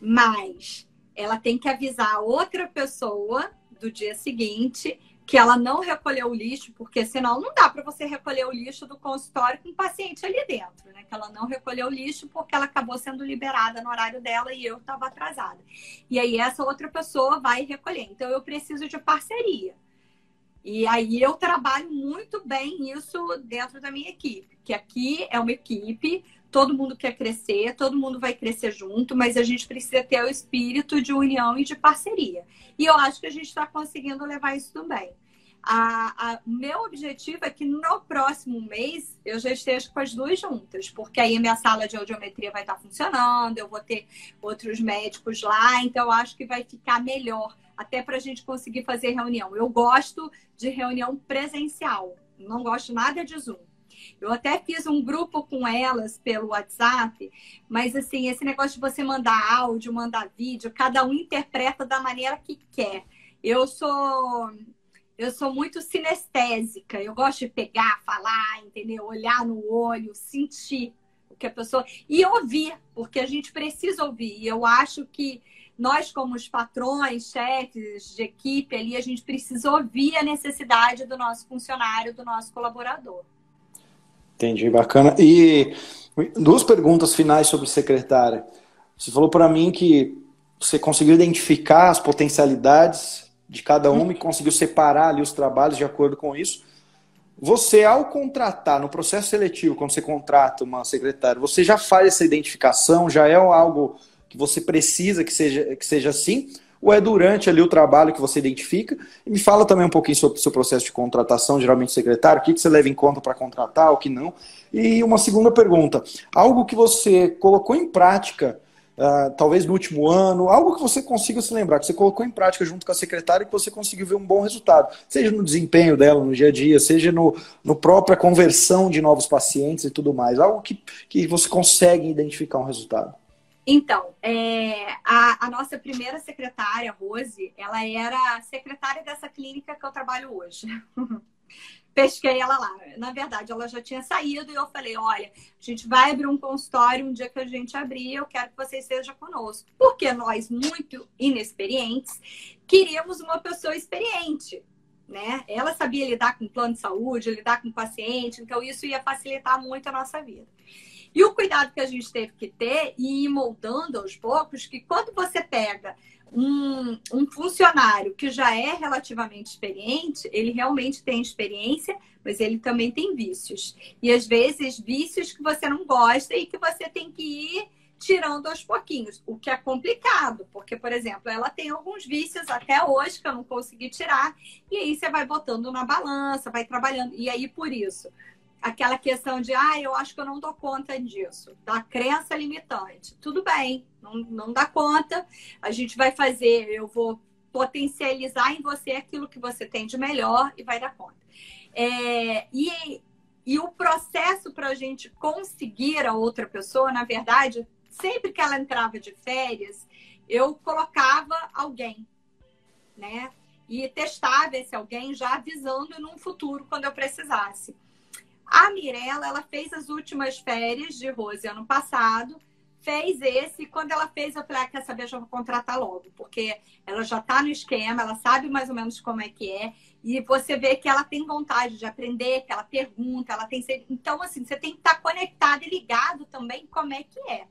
Mas ela tem que avisar outra pessoa do dia seguinte que ela não recolheu o lixo, porque senão não dá para você recolher o lixo do consultório com o paciente ali dentro, né? Que ela não recolheu o lixo porque ela acabou sendo liberada no horário dela e eu estava atrasada. E aí essa outra pessoa vai recolher. Então eu preciso de parceria. E aí eu trabalho muito bem isso dentro da minha equipe, que aqui é uma equipe todo mundo quer crescer, todo mundo vai crescer junto, mas a gente precisa ter o espírito de união e de parceria. E eu acho que a gente está conseguindo levar isso também. A, a, meu objetivo é que no próximo mês eu já esteja com as duas juntas, porque aí a minha sala de audiometria vai estar funcionando, eu vou ter outros médicos lá, então eu acho que vai ficar melhor, até para a gente conseguir fazer reunião. Eu gosto de reunião presencial, não gosto nada de Zoom. Eu até fiz um grupo com elas pelo WhatsApp, mas assim, esse negócio de você mandar áudio, mandar vídeo, cada um interpreta da maneira que quer. Eu sou eu sou muito sinestésica, eu gosto de pegar, falar, entendeu? Olhar no olho, sentir o que a pessoa e ouvir, porque a gente precisa ouvir. E eu acho que nós, como os patrões, chefes de equipe ali, a gente precisa ouvir a necessidade do nosso funcionário, do nosso colaborador. Entendi, bacana. E duas perguntas finais sobre secretária. Você falou para mim que você conseguiu identificar as potencialidades de cada uma e conseguiu separar ali os trabalhos de acordo com isso. Você, ao contratar, no processo seletivo, quando você contrata uma secretária, você já faz essa identificação? Já é algo que você precisa que seja, que seja assim? Ou é durante ali o trabalho que você identifica? E me fala também um pouquinho sobre o seu processo de contratação, geralmente secretário, o que, que você leva em conta para contratar, o que não. E uma segunda pergunta, algo que você colocou em prática, uh, talvez no último ano, algo que você consiga se lembrar, que você colocou em prática junto com a secretária e que você conseguiu ver um bom resultado, seja no desempenho dela no dia a dia, seja no, no própria conversão de novos pacientes e tudo mais, algo que, que você consegue identificar um resultado. Então, é, a, a, nossa primeira secretária, Rose, ela era secretária dessa clínica que eu trabalho hoje. <laughs> Pesquei ela lá. Na verdade, ela já tinha saído e eu falei: olha, a gente vai abrir um consultório um dia que a gente abrir, eu quero que você esteja conosco. Porque nós, muito inexperientes, queríamos uma pessoa experiente. Né? Ela sabia lidar com plano de saúde, lidar com paciente, então isso ia facilitar muito a nossa vida. E o cuidado que a gente teve que ter e ir moldando aos poucos, que quando você pega um, um, funcionário que já é relativamente experiente, ele realmente tem experiência, mas ele também tem vícios. E às vezes vícios que você não gosta e que você tem que ir tirando aos pouquinhos, o que é complicado, porque, por exemplo, ela tem alguns vícios até hoje que eu não consegui tirar, e aí você vai botando na balança, vai trabalhando, e aí por isso aquela questão de, ah, eu acho que eu não dou conta disso, da crença limitante. Tudo bem, não, não dá conta, a gente vai fazer, eu vou potencializar em você aquilo que você tem de melhor e vai dar conta. É, e, e o processo para a gente conseguir a outra pessoa, na verdade, sempre que ela entrava de férias, eu colocava alguém, né? E testava esse alguém já avisando num futuro quando eu precisasse. A Mirella, ela fez as últimas férias de Rose ano passado, fez esse. Quando ela fez, eu falei, ah, quer saber, já vou contratar logo, porque ela já está no esquema, ela sabe mais ou menos como é que é. E você vê que ela tem vontade de aprender, que ela pergunta, ela tem. Então, assim, você tem que estar conectado e ligado também como é que é.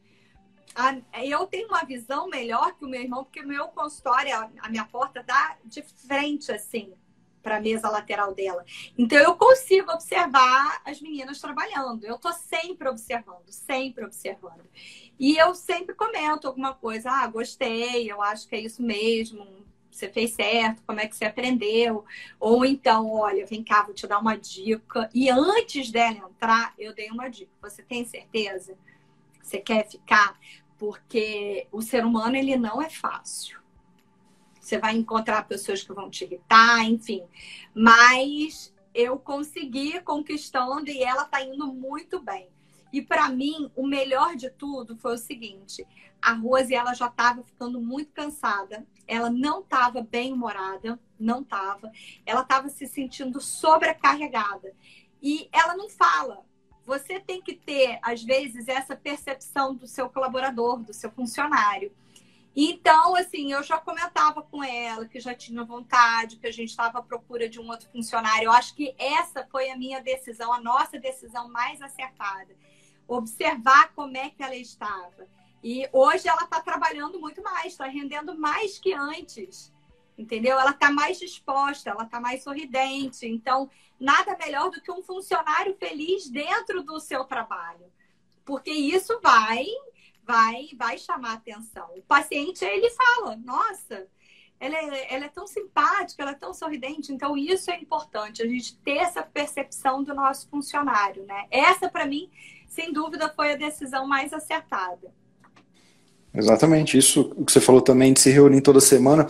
Eu tenho uma visão melhor que o meu irmão, porque o meu consultório, a minha porta dá de frente, assim, para a mesa lateral dela. Então eu consigo observar as meninas trabalhando. Eu estou sempre observando, sempre observando. E eu sempre comento alguma coisa, ah, gostei, eu acho que é isso mesmo, você fez certo, como é que você aprendeu? Ou então, olha, vem cá, vou te dar uma dica. E antes dela entrar, eu dei uma dica. Você tem certeza? Você quer ficar? Porque o ser humano, ele não é fácil. Você vai encontrar pessoas que vão te irritar, enfim. Mas eu consegui conquistando e ela tá indo muito bem. E para mim, o melhor de tudo foi o seguinte: a Rose ela já estava ficando muito cansada, ela não estava bem humorada, não estava, ela estava se sentindo sobrecarregada. E ela não fala. Você tem que ter, às vezes, essa percepção do seu colaborador, do seu funcionário. Então, assim, eu já comentava com ela que já tinha vontade, que a gente estava à procura de um outro funcionário. Eu acho que essa foi a minha decisão, a nossa decisão mais acertada. Observar como é que ela estava. E hoje ela está trabalhando muito mais, está rendendo mais que antes. Entendeu? Ela está mais disposta, ela está mais sorridente. Então, nada melhor do que um funcionário feliz dentro do seu trabalho. Porque isso vai vai, vai chamar atenção. O paciente, ele fala, nossa, ela é, ela é tão simpática, ela é tão sorridente. Então, isso é importante, a gente ter essa percepção do nosso funcionário, né? Essa, para mim, sem dúvida, foi a decisão mais acertada. Exatamente, isso o que você falou também de se reunir toda semana,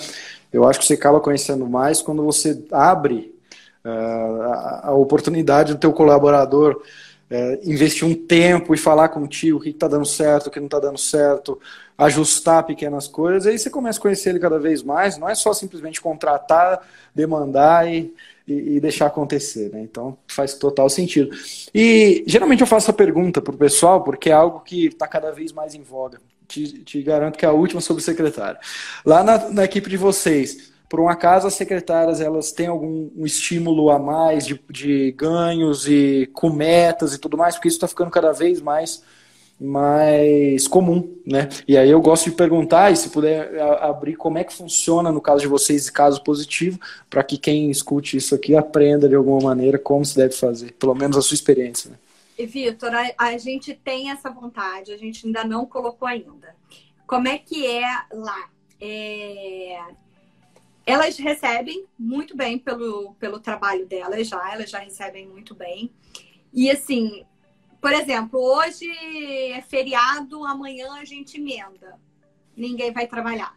eu acho que você acaba conhecendo mais quando você abre uh, a, a oportunidade do teu colaborador é, investir um tempo e falar contigo o que está dando certo, o que não está dando certo, ajustar pequenas coisas, aí você começa a conhecer ele cada vez mais, não é só simplesmente contratar, demandar e, e, e deixar acontecer, né? Então faz total sentido. E geralmente eu faço a pergunta para o pessoal, porque é algo que está cada vez mais em voga. Te, te, garanto que é a última sobre. Lá na, na equipe de vocês, por um acaso as secretárias elas têm algum um estímulo a mais de, de ganhos e com metas e tudo mais, porque isso está ficando cada vez mais mais comum, né? E aí eu gosto de perguntar, e se puder abrir como é que funciona no caso de vocês, caso positivo, para que quem escute isso aqui aprenda de alguma maneira como se deve fazer, pelo menos a sua experiência. Né? Vitor, a, a gente tem essa vontade, a gente ainda não colocou ainda. Como é que é lá? É, elas recebem muito bem pelo, pelo trabalho delas já, elas já recebem muito bem. E assim, por exemplo, hoje é feriado, amanhã a gente emenda. Ninguém vai trabalhar.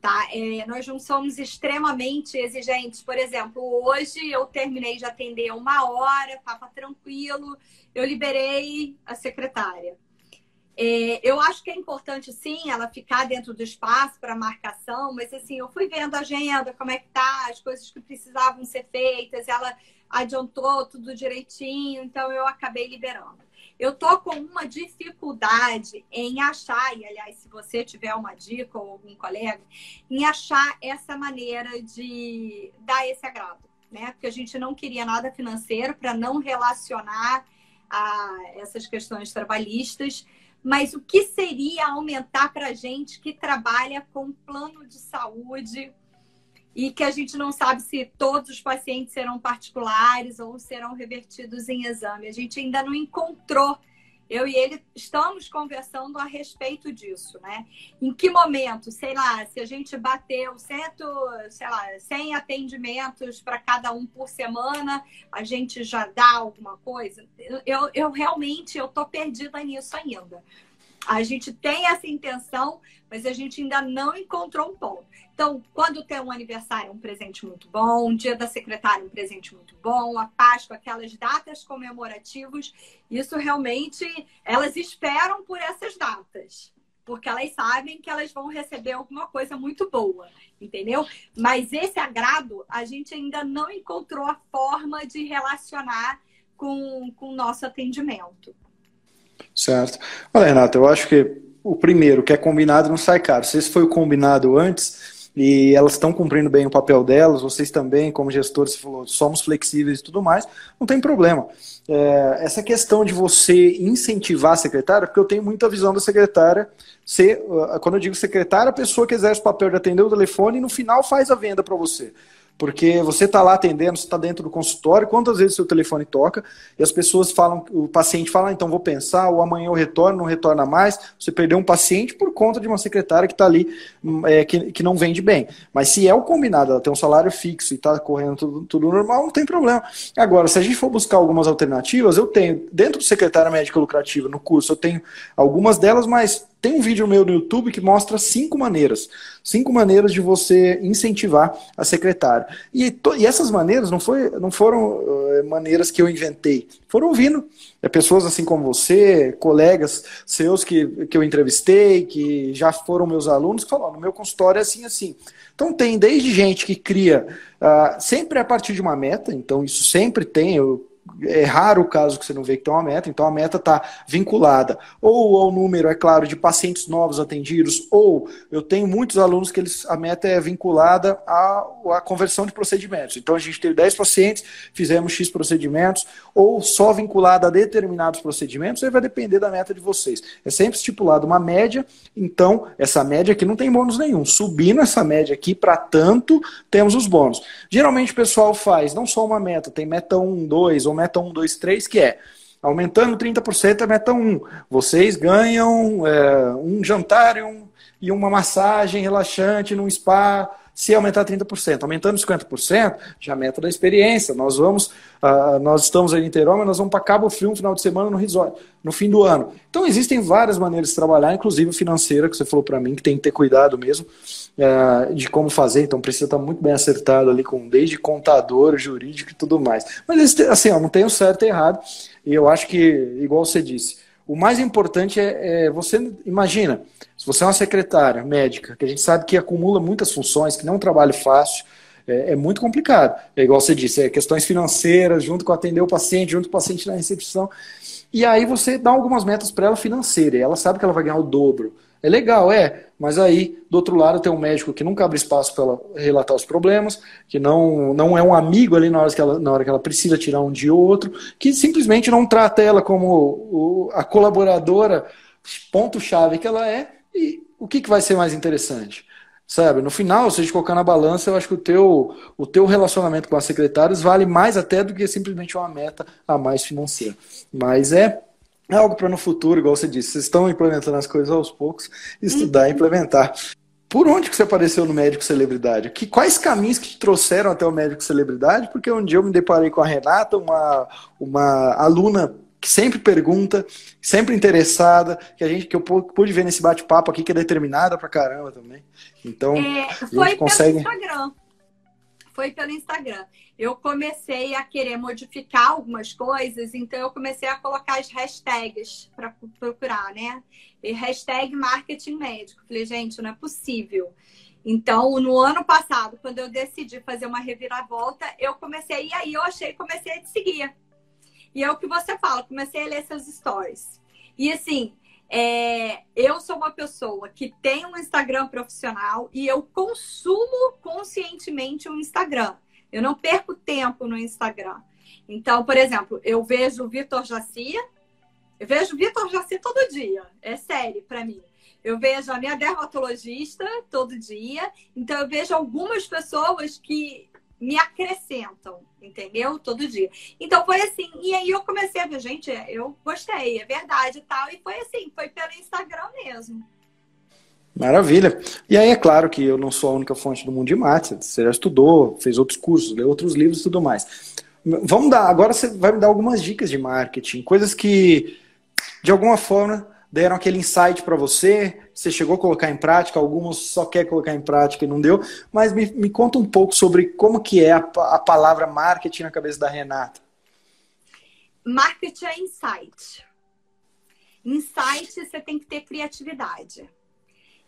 Tá? É, nós não somos extremamente exigentes. Por exemplo, hoje eu terminei de atender uma hora, estava tranquilo, eu liberei a secretária. É, eu acho que é importante, sim, ela ficar dentro do espaço para marcação, mas assim, eu fui vendo a agenda, como é que tá, as coisas que precisavam ser feitas, ela adiantou tudo direitinho, então eu acabei liberando. Eu tô com uma dificuldade em achar, e aliás, se você tiver uma dica ou algum colega, em achar essa maneira de dar esse agrado, né? Porque a gente não queria nada financeiro para não relacionar a essas questões trabalhistas mas o que seria aumentar para a gente que trabalha com plano de saúde e que a gente não sabe se todos os pacientes serão particulares ou serão revertidos em exame. A gente ainda não encontrou. Eu e ele estamos conversando a respeito disso, né? Em que momento, sei lá, se a gente bateu cento, sei lá, 100 atendimentos para cada um por semana, a gente já dá alguma coisa? Eu, eu realmente eu tô perdida nisso ainda. A gente tem essa intenção, mas a gente ainda não encontrou um ponto. Então, quando tem um aniversário, um presente muito bom, um dia da secretária, um presente muito bom, a Páscoa, aquelas datas comemorativas, isso realmente elas esperam por essas datas. Porque elas sabem que elas vão receber alguma coisa muito boa, entendeu? Mas esse agrado, a gente ainda não encontrou a forma de relacionar com, com o nosso atendimento. Certo. Olha, Renata, eu acho que o primeiro, que é combinado, não sai caro. Se esse foi o combinado antes e elas estão cumprindo bem o papel delas, vocês também, como gestores, falou, somos flexíveis e tudo mais, não tem problema. É, essa questão de você incentivar a secretária, porque eu tenho muita visão da secretária ser, quando eu digo secretária, a pessoa que exerce o papel de atender o telefone e no final faz a venda para você. Porque você está lá atendendo, você está dentro do consultório, quantas vezes seu telefone toca e as pessoas falam, o paciente fala, ah, então vou pensar, ou amanhã eu retorno, não retorna mais. Você perdeu um paciente por conta de uma secretária que está ali, hum, é, que, que não vende bem. Mas se é o combinado, ela tem um salário fixo e está correndo tudo, tudo normal, não tem problema. Agora, se a gente for buscar algumas alternativas, eu tenho, dentro do secretária médica lucrativa, no curso, eu tenho algumas delas, mas tem um vídeo meu no YouTube que mostra cinco maneiras. Cinco maneiras de você incentivar a secretária. E, e essas maneiras não, foi, não foram uh, maneiras que eu inventei. Foram ouvindo. É, pessoas assim como você, colegas seus que, que eu entrevistei, que já foram meus alunos, que falaram, no meu consultório é assim, assim. Então tem desde gente que cria uh, sempre a partir de uma meta, então isso sempre tem, eu é raro o caso que você não vê que tem uma meta, então a meta está vinculada ou ao número, é claro, de pacientes novos atendidos, ou eu tenho muitos alunos que eles, a meta é vinculada à, à conversão de procedimentos. Então a gente teve 10 pacientes, fizemos X procedimentos, ou só vinculada a determinados procedimentos, aí vai depender da meta de vocês. É sempre estipulado uma média, então essa média aqui não tem bônus nenhum. Subindo essa média aqui para tanto, temos os bônus. Geralmente o pessoal faz não só uma meta, tem meta 1, 2 ou meta 1, 2, 3, que é aumentando 30% a meta 1. Vocês ganham é, um jantar e, um, e uma massagem relaxante num spa se aumentar 30%. Aumentando 50%, já meta da experiência. Nós vamos, uh, nós estamos em Niterói, mas nós vamos para Cabo Frio no final de semana no resort, no fim do ano. Então existem várias maneiras de trabalhar, inclusive financeira, que você falou para mim, que tem que ter cuidado mesmo uh, de como fazer, então precisa estar muito bem acertado ali com desde contador, jurídico e tudo mais. Mas assim, ó, não tem o certo e errado, e eu acho que, igual você disse, o mais importante é, é você, imagina, se você é uma secretária médica, que a gente sabe que acumula muitas funções, que não é um trabalho fácil, é, é, muito complicado. É igual você disse, é questões financeiras, junto com atender o paciente, junto com o paciente na recepção. E aí você dá algumas metas para ela financeiras, e ela sabe que ela vai ganhar o dobro. É legal, é, mas aí, do outro lado, tem um médico que nunca abre espaço para ela relatar os problemas, que não, não é um amigo ali na hora, que ela, na hora que ela precisa tirar um dia ou outro, que simplesmente não trata ela como o, a colaboradora ponto-chave que ela é, e o que, que vai ser mais interessante? Sabe, no final, se a gente colocar na balança, eu acho que o teu, o teu relacionamento com as secretárias vale mais até do que simplesmente uma meta a mais financeira. Mas é, é algo para no futuro, igual você disse, vocês estão implementando as coisas aos poucos, estudar e implementar. Por onde que você apareceu no médico celebridade? Que, quais caminhos que te trouxeram até o médico celebridade? Porque um dia eu me deparei com a Renata, uma, uma aluna que sempre pergunta, sempre interessada, que a gente que eu pude ver nesse bate-papo aqui que é determinada pra caramba também. Então, é, foi consegue... pelo Instagram. Foi pelo Instagram. Eu comecei a querer modificar algumas coisas, então eu comecei a colocar as hashtags para procurar, né? E hashtag marketing médico. Falei, gente, não é possível. Então, no ano passado, quando eu decidi fazer uma reviravolta, eu comecei, e aí eu achei, comecei a te seguir. E é o que você fala, comecei a ler seus stories. E assim, é, eu sou uma pessoa que tem um Instagram profissional e eu consumo conscientemente o um Instagram. Eu não perco tempo no Instagram. Então, por exemplo, eu vejo o Vitor Jaci, eu vejo o Vitor Jaci todo dia. É sério para mim. Eu vejo a minha dermatologista todo dia. Então, eu vejo algumas pessoas que me acrescentam, entendeu? Todo dia. Então foi assim. E aí eu comecei a ver, gente, eu gostei, é verdade e tal. E foi assim, foi pelo Instagram mesmo. Maravilha. E aí é claro que eu não sou a única fonte do mundo de marketing. Você já estudou, fez outros cursos, leu outros livros e tudo mais. Vamos dar, agora você vai me dar algumas dicas de marketing, coisas que de alguma forma deram aquele insight para você, você chegou a colocar em prática, alguns só quer colocar em prática e não deu, mas me, me conta um pouco sobre como que é a, a palavra marketing na cabeça da Renata. Marketing é insight. Insight você tem que ter criatividade.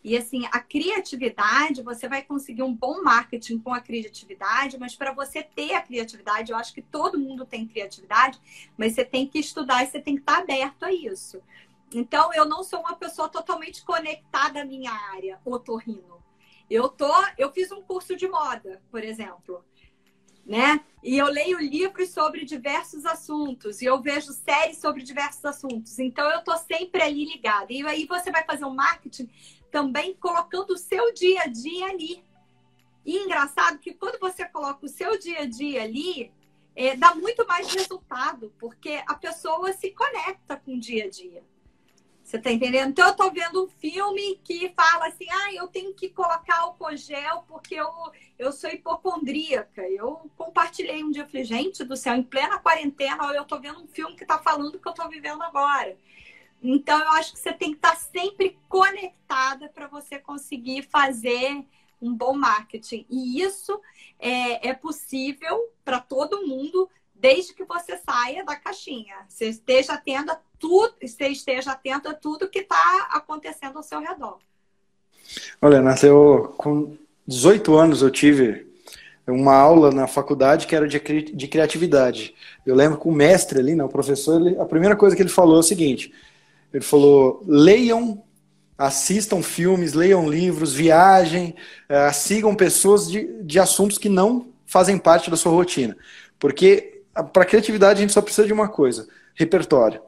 E assim, a criatividade, você vai conseguir um bom marketing com a criatividade, mas para você ter a criatividade, eu acho que todo mundo tem criatividade, mas você tem que estudar e você tem que estar aberto a isso. Então, eu não sou uma pessoa totalmente conectada à minha área, otorrino. Eu tô, eu fiz um curso de moda, por exemplo, né? E eu leio livros sobre diversos assuntos e eu vejo séries sobre diversos assuntos. Então eu tô sempre ali ligada. E aí você vai fazer um marketing também colocando o seu dia a dia ali. E engraçado que quando você coloca o seu dia a dia ali, é, dá muito mais resultado, porque a pessoa se conecta com o dia a dia. Você tá entendendo? Então eu tô vendo um filme que fala assim: ah, eu tenho que colocar álcool gel porque eu, eu sou hipocondríaca. Eu compartilhei um dia, falei, gente do céu, em plena quarentena, eu tô vendo um filme que tá falando o que eu tô vivendo agora. Então eu acho que você tem que estar tá sempre conectada para você conseguir fazer um bom marketing. E isso é, é possível para todo mundo desde que você saia da caixinha. Você esteja atento a tudo, você esteja atento a tudo que está acontecendo ao seu redor. Olha, Renata, eu com 18 anos eu tive uma aula na faculdade que era de, de criatividade. Eu lembro que o mestre ali, né, o professor, ele, a primeira coisa que ele falou é o seguinte: ele falou, leiam, assistam filmes, leiam livros, viajem, uh, sigam pessoas de, de assuntos que não fazem parte da sua rotina. Porque para criatividade a gente só precisa de uma coisa: repertório.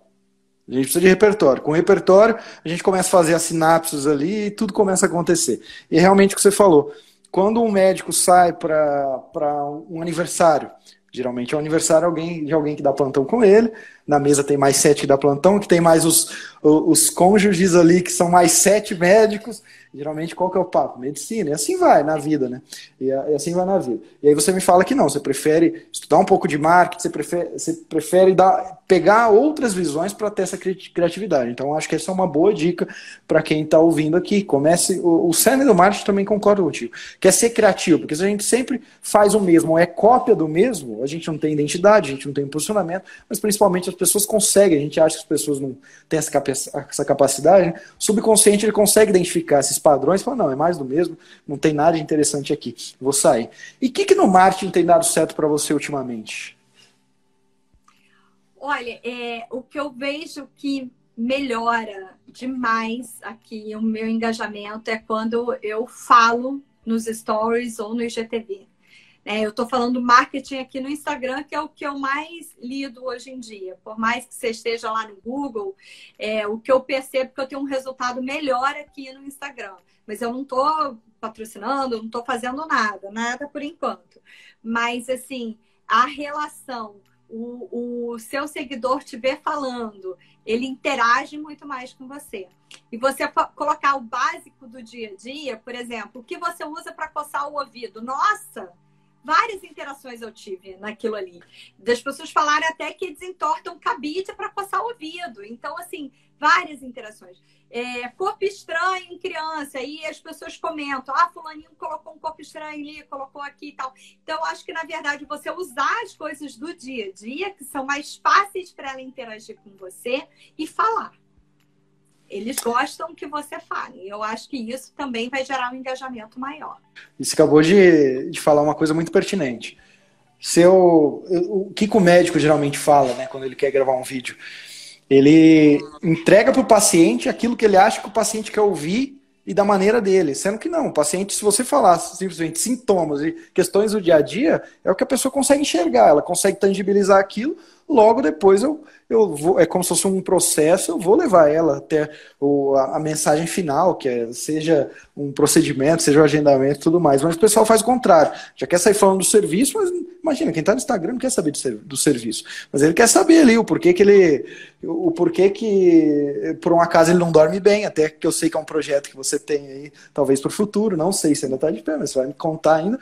A gente precisa de repertório. Com repertório, a gente começa a fazer as sinapses ali e tudo começa a acontecer. E realmente o que você falou. Quando um médico sai para um aniversário, geralmente é um aniversário alguém, de alguém que dá plantão com ele, na mesa tem mais sete que dá plantão, que tem mais os, os cônjuges ali, que são mais sete médicos, Geralmente, qual que é o papo? Medicina. E assim vai na vida, né? E, assim vai na vida. E aí você me fala que não, você prefere estudar um pouco de marketing, você prefere, você prefere dar, pegar outras visões para ter essa criatividade. Então, acho que essa é uma boa dica para quem está ouvindo aqui. Comece. O, o cerne do marketing também concorda contigo. Quer ser criativo, porque se a gente sempre faz o mesmo, é cópia do mesmo, a gente não tem identidade, a gente não tem posicionamento, mas principalmente as pessoas conseguem, a gente acha que as pessoas não têm essa capacidade, o subconsciente ele consegue identificar esses padrões, fala, não, é mais do mesmo, não tem nada de interessante aqui, vou sair. E o que, que no marketing tem dado certo para você ultimamente? Olha, é, o que eu vejo que melhora demais aqui o meu engajamento é quando eu falo nos stories ou no IGTV. É, eu estou falando marketing aqui no Instagram, que é o que eu mais lido hoje em dia. Por mais que você esteja lá no Google, é, o que eu percebo é que eu tenho um resultado melhor aqui no Instagram. Mas eu não estou patrocinando, não estou fazendo nada, nada por enquanto. Mas, assim, a relação, o, o seu seguidor te ver falando, ele interage muito mais com você. E você colocar o básico do dia a dia, por exemplo, o que você usa para coçar o ouvido? Nossa! Várias interações eu tive naquilo ali. Das pessoas falarem até que desentortam cabide para coçar o ouvido. Então, assim, várias interações. É, corpo estranho em criança, e as pessoas comentam: ah, Fulaninho colocou um corpo estranho ali, colocou aqui e tal. Então, eu acho que, na verdade, você usar as coisas do dia a dia, que são mais fáceis para ela interagir com você, e falar. Eles gostam que você fale. Eu acho que isso também vai gerar um engajamento maior. Você acabou de, de falar uma coisa muito pertinente. Seu, o que, que o médico geralmente fala né, quando ele quer gravar um vídeo? Ele entrega para o paciente aquilo que ele acha que o paciente quer ouvir e da maneira dele. Sendo que não, o paciente, se você falar simplesmente sintomas e questões do dia a dia, é o que a pessoa consegue enxergar, ela consegue tangibilizar aquilo, logo depois eu, eu vou, é como se fosse um processo, eu vou levar ela até o, a, a, mensagem final, que é, seja um procedimento, seja um agendamento e tudo mais. Mas o pessoal faz o contrário. Já quer sair falando do serviço, mas imagina, quem está no Instagram não quer saber do, do, serviço. Mas ele quer saber ali o porquê que ele. O porquê que, por um acaso, ele não dorme bem, até que eu sei que é um projeto que você tem aí, talvez para o futuro, não sei se ainda está de pé, mas você vai me contar ainda.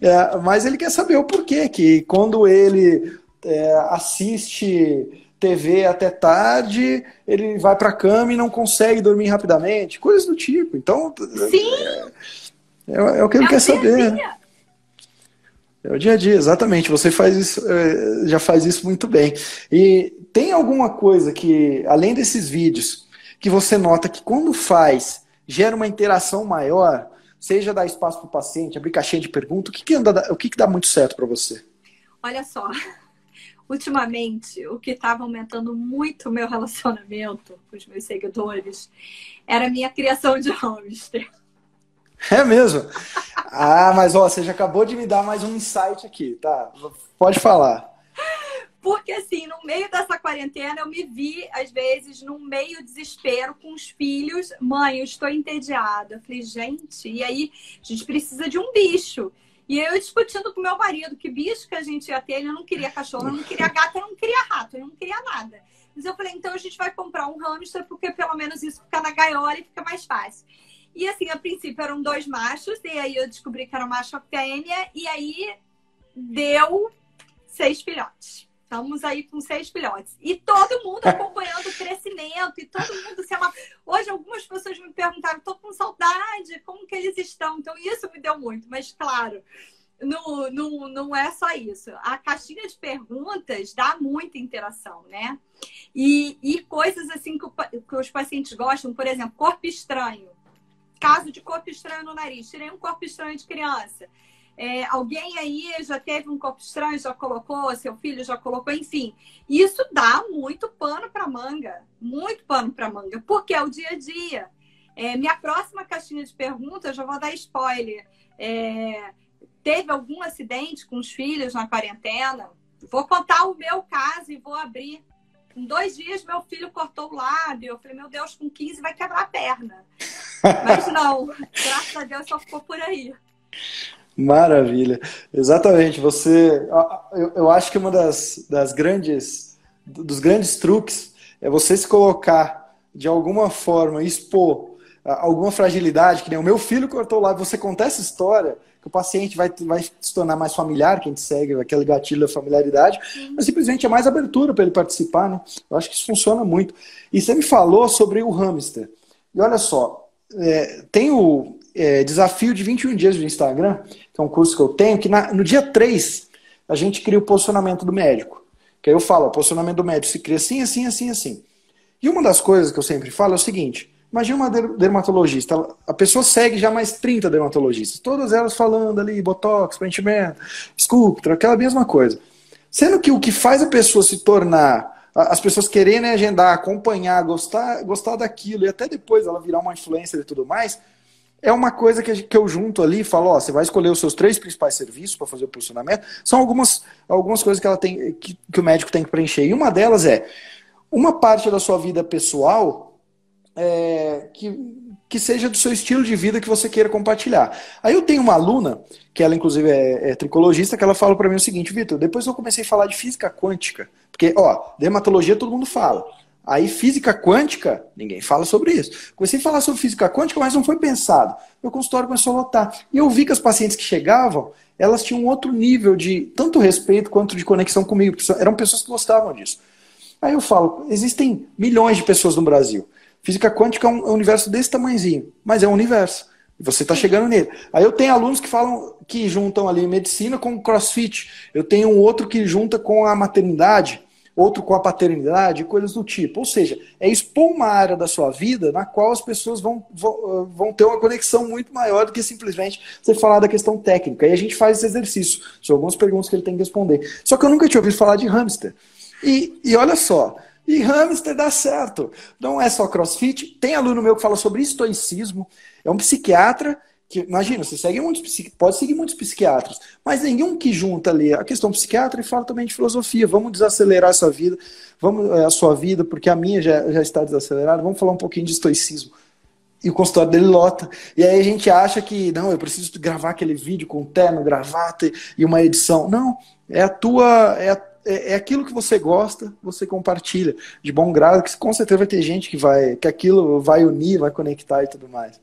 É, mas ele quer saber o porquê que quando ele é, assiste TV até tarde, ele vai para a cama e não consegue dormir rapidamente, coisas do tipo. Então, Sim. É, é, é o que ele é quer saber. É o dia a dia, exatamente. Você faz isso, é, já faz isso muito bem. E tem alguma coisa que, além desses vídeos, que você nota que quando faz, gera uma interação maior, seja dar espaço para o paciente, abrir caixinha de perguntas, o que, que, anda, o que, que dá muito certo para você? Olha só, ultimamente, o que estava aumentando muito o meu relacionamento com os meus seguidores era a minha criação de hamster. É mesmo? Ah, mas ó, você já acabou de me dar mais um insight aqui, tá? Pode falar. Porque, assim, no meio dessa quarentena, eu me vi, às vezes, num meio desespero com os filhos. Mãe, eu estou entediada. Eu falei, gente, e aí a gente precisa de um bicho. E eu discutindo com meu marido que bicho que a gente ia ter, ele não queria cachorro, não queria gato, não queria rato, não queria nada. Mas eu falei, então a gente vai comprar um hamster, porque pelo menos isso fica na gaiola e fica mais fácil. E assim, a princípio eram dois machos, e aí eu descobri que era macho fêmea, e aí deu seis filhotes. Estamos aí com seis filhotes. E todo mundo acompanhando o crescimento, e todo mundo se ama. Hoje, algumas pessoas me perguntaram: estou com saudade, como que eles estão? Então, isso me deu muito, mas claro. Não, não, não é só isso. A caixinha de perguntas dá muita interação, né? E, e coisas assim que, o, que os pacientes gostam, por exemplo, corpo estranho. Caso de corpo estranho no nariz. Tirei um corpo estranho de criança. É, alguém aí já teve um corpo estranho, já colocou, seu filho já colocou, enfim. Isso dá muito pano para manga, muito pano para manga, porque é o dia a dia. É, minha próxima caixinha de perguntas, já vou dar spoiler. É, teve algum acidente com os filhos na quarentena? Vou contar o meu caso e vou abrir. Em dois dias, meu filho cortou o lábio. Eu falei, meu Deus, com 15 vai quebrar a perna. <laughs> Mas não, graças a Deus só ficou por aí. Maravilha. Exatamente. Você, eu, eu acho que uma das, das grandes, dos grandes truques é você se colocar de alguma forma, expor alguma fragilidade, que nem o meu filho cortou lá, você contar essa história, que o paciente vai, vai se tornar mais familiar, quem segue, aquele gatilho da familiaridade, mas simplesmente é mais abertura para ele participar, né? Eu acho que isso funciona muito. E você me falou sobre o hamster. E olha só, é, tem o é, desafio de 21 dias do Instagram, que é um curso que eu tenho, que na, no dia 3 a gente cria o posicionamento do médico. Que aí eu falo, o posicionamento do médico se cria assim, assim, assim, assim. E uma das coisas que eu sempre falo é o seguinte: imagina uma dermatologista, a pessoa segue já mais 30 dermatologistas, todas elas falando ali, botox, preenchimento, sculptra, aquela mesma coisa. Sendo que o que faz a pessoa se tornar as pessoas quererem agendar, acompanhar, gostar, gostar daquilo e até depois ela virar uma influencer e tudo mais, é uma coisa que, que eu junto ali e falo, ó, você vai escolher os seus três principais serviços para fazer o posicionamento. São algumas, algumas coisas que, ela tem, que, que o médico tem que preencher. E uma delas é uma parte da sua vida pessoal é, que, que seja do seu estilo de vida que você queira compartilhar. Aí eu tenho uma aluna, que ela inclusive é, é tricologista, que ela fala para mim o seguinte, Vitor, depois eu comecei a falar de física quântica, porque, ó, dermatologia todo mundo fala. Aí, física quântica, ninguém fala sobre isso. Comecei a falar sobre física quântica, mas não foi pensado. Meu consultório começou a lotar. E eu vi que as pacientes que chegavam, elas tinham um outro nível de tanto respeito quanto de conexão comigo. Eram pessoas que gostavam disso. Aí eu falo, existem milhões de pessoas no Brasil. Física quântica é um universo desse tamanhozinho, mas é um universo. Você está chegando nele. Aí eu tenho alunos que falam que juntam ali medicina com crossfit. Eu tenho um outro que junta com a maternidade outro com a paternidade, coisas do tipo. Ou seja, é expor uma área da sua vida na qual as pessoas vão, vão, vão ter uma conexão muito maior do que simplesmente você falar da questão técnica. E a gente faz esse exercício. São algumas perguntas que ele tem que responder. Só que eu nunca tinha ouvido falar de hamster. E, e olha só, e hamster dá certo. Não é só crossfit. Tem aluno meu que fala sobre estoicismo. É um psiquiatra que, imagina, você segue muitos, pode seguir muitos psiquiatras, mas nenhum que junta ali a questão psiquiatra e fala também de filosofia. Vamos desacelerar essa vida, vamos é, a sua vida, porque a minha já, já está desacelerada. Vamos falar um pouquinho de estoicismo. E o consultório dele lota. E aí a gente acha que, não, eu preciso gravar aquele vídeo com terno, gravata e uma edição. Não, é a tua, é a é, é, aquilo que você gosta, você compartilha de bom grado, que com certeza vai ter gente que vai, que aquilo vai unir, vai conectar e tudo mais.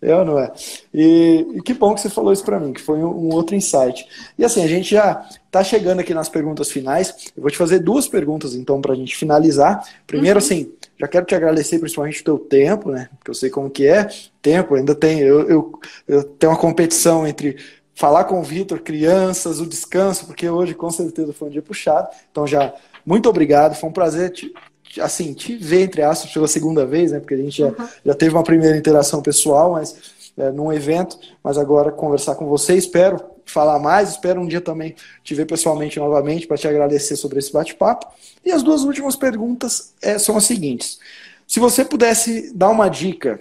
É ou não é? E, e que bom que você falou isso para mim, que foi um, um, outro insight. E assim, a gente já está chegando aqui nas perguntas finais. Eu vou te fazer duas perguntas, então, para a gente finalizar. Primeiro, uhum. assim, já quero te agradecer principalmente o teu tempo, né? Porque eu sei como que é. Tempo, ainda tem. Eu, eu, eu tenho uma competição entre falar com o Vitor, crianças, o descanso, porque hoje com certeza foi um dia puxado. Então já muito obrigado, foi um prazer te, assim, te ver entre aspas pela segunda vez, né? Porque a gente já, uhum. já teve uma primeira interação pessoal, mas é, num evento, mas agora conversar com você. Espero falar mais, espero um dia também te ver pessoalmente novamente para te agradecer sobre esse bate-papo. E as duas últimas perguntas é, são as seguintes. Se você pudesse dar uma dica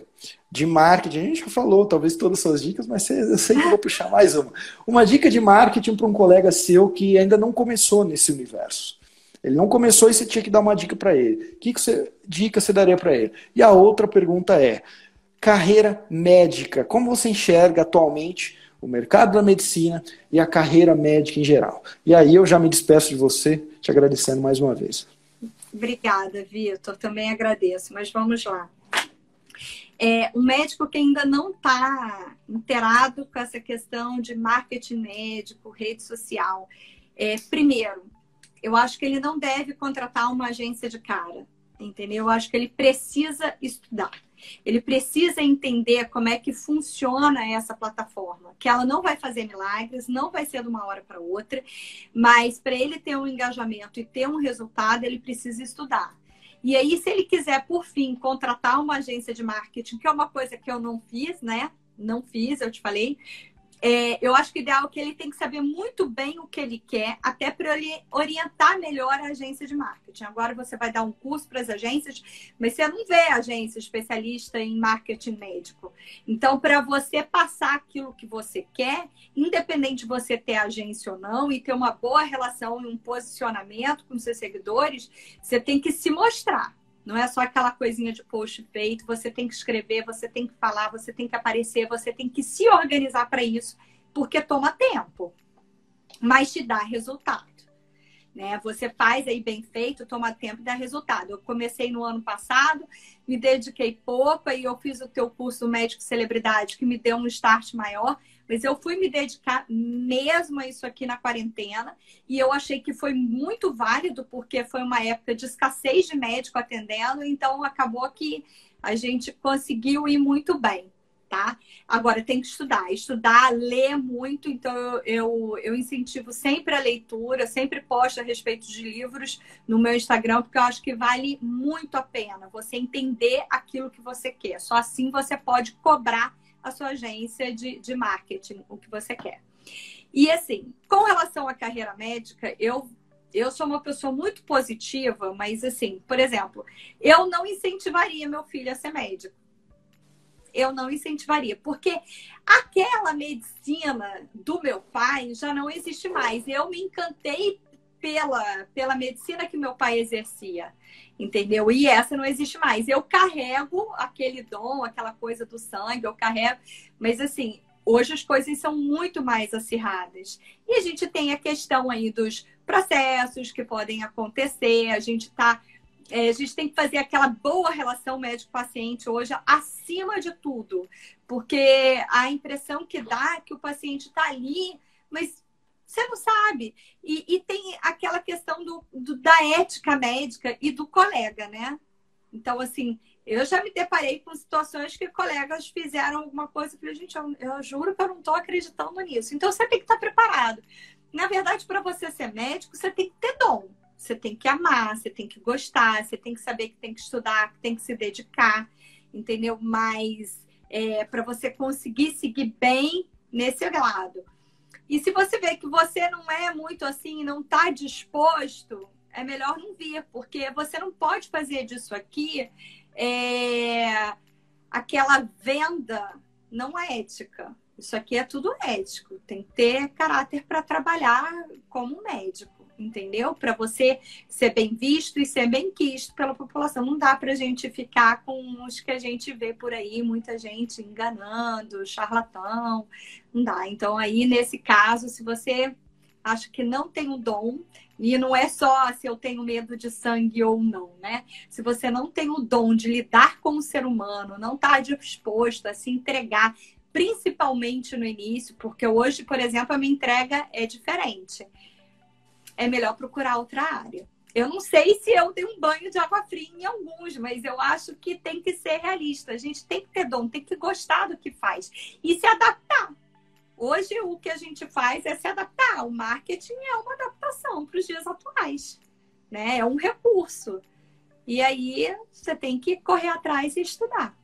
de marketing, a gente já falou talvez todas as suas dicas, mas eu sei que vou puxar mais uma. Uma dica de marketing para um colega seu que ainda não começou nesse universo. Ele não começou e você tinha que dar uma dica para ele. Que, que você, dica você daria para ele? E a outra pergunta é: carreira médica. Como você enxerga atualmente o mercado da medicina e a carreira médica em geral? E aí eu já me despeço de você, te agradecendo mais uma vez. Obrigada, Vitor. Também agradeço. Mas vamos lá. É, um médico que ainda não está inteirado com essa questão de marketing médico, rede social. É, primeiro, eu acho que ele não deve contratar uma agência de cara, entendeu? Eu acho que ele precisa estudar. Ele precisa entender como é que funciona essa plataforma, que ela não vai fazer milagres, não vai ser de uma hora para outra, mas para ele ter um engajamento e ter um resultado, ele precisa estudar. E aí, se ele quiser, por fim, contratar uma agência de marketing, que é uma coisa que eu não fiz, né? Não fiz, eu te falei, é, eu acho que o ideal é que ele tem que saber muito bem o que ele quer, até para ele orientar melhor a agência de marketing. Agora você vai dar um curso para as agências, mas você não vê agência especialista em marketing médico. Então, para você passar aquilo que você quer, independente de você ter agência ou não, e ter uma boa relação e um posicionamento com seus seguidores, você tem que se mostrar. Não é só aquela coisinha de post feito, você tem que escrever, você tem que falar, você tem que aparecer, você tem que se organizar para isso, porque toma tempo, mas te dá resultado. Né? Você faz aí bem feito, toma tempo e dá resultado. Eu comecei no ano passado, me dediquei pouco, aí eu fiz o teu curso médico celebridade, que me deu um start maior, mas eu fui me dedicar mesmo a isso aqui na quarentena e eu achei que foi muito válido, porque foi uma época de escassez de médico atendendo, então acabou que a gente conseguiu ir muito bem tá? Agora tem que estudar, estudar, ler muito, então eu, eu, eu, incentivo sempre a leitura, sempre posto a respeito de livros no meu Instagram, porque eu acho que vale muito a pena você entender aquilo que você quer. Só assim você pode cobrar a sua agência de, de marketing, o que você quer. E assim, com relação à carreira médica, eu eu sou uma pessoa muito positiva, mas assim, por exemplo, eu não incentivaria meu filho a ser médico. Eu não incentivaria, porque aquela medicina do meu pai já não existe mais. Eu me encantei pela, pela medicina que meu pai exercia entendeu? E essa não existe mais. Eu carrego aquele dom, aquela coisa do sangue, eu carrego, mas assim, hoje as coisas são muito mais acirradas. E a gente tem a questão aí dos processos que podem acontecer, a gente tá é, a gente tem que fazer aquela boa relação médico-paciente hoje acima de tudo, porque a impressão que dá é que o paciente está ali, mas você não sabe. E, e tem aquela questão do, do, da ética médica e do colega, né? Então, assim, eu já me deparei com situações que colegas fizeram alguma coisa e falei, gente, eu, eu juro que eu não estou acreditando nisso. Então, você tem que estar preparado. Na verdade, para você ser médico, você tem que ter dom. Você tem que amar, você tem que gostar, você tem que saber que tem que estudar, que tem que se dedicar, entendeu? Mas é, para você conseguir seguir bem nesse lado. E se você vê que você não é muito assim, não está disposto, é melhor não vir, porque você não pode fazer disso aqui é, aquela venda não ética. Isso aqui é tudo ético, tem que ter caráter para trabalhar como médico entendeu? Para você ser bem visto e ser bem quisto pela população. Não dá para a gente ficar com os que a gente vê por aí, muita gente enganando, charlatão, não dá. Então, aí, nesse caso, se você acha que não tem o dom, e não é só se eu tenho medo de sangue ou não, né? Se você não tem o dom de lidar com o ser humano, não está disposto a se entregar, principalmente no início, porque hoje, por exemplo, a minha entrega é diferente é melhor procurar outra área. Eu não sei se eu tenho um banho de água fria em alguns, mas eu acho que tem que ser realista. A gente tem que ter dom, tem que gostar do que faz e se adaptar. Hoje, o que a gente faz é se adaptar. O marketing é uma adaptação para os dias atuais, né? É um recurso. E aí, você tem que correr atrás e estudar.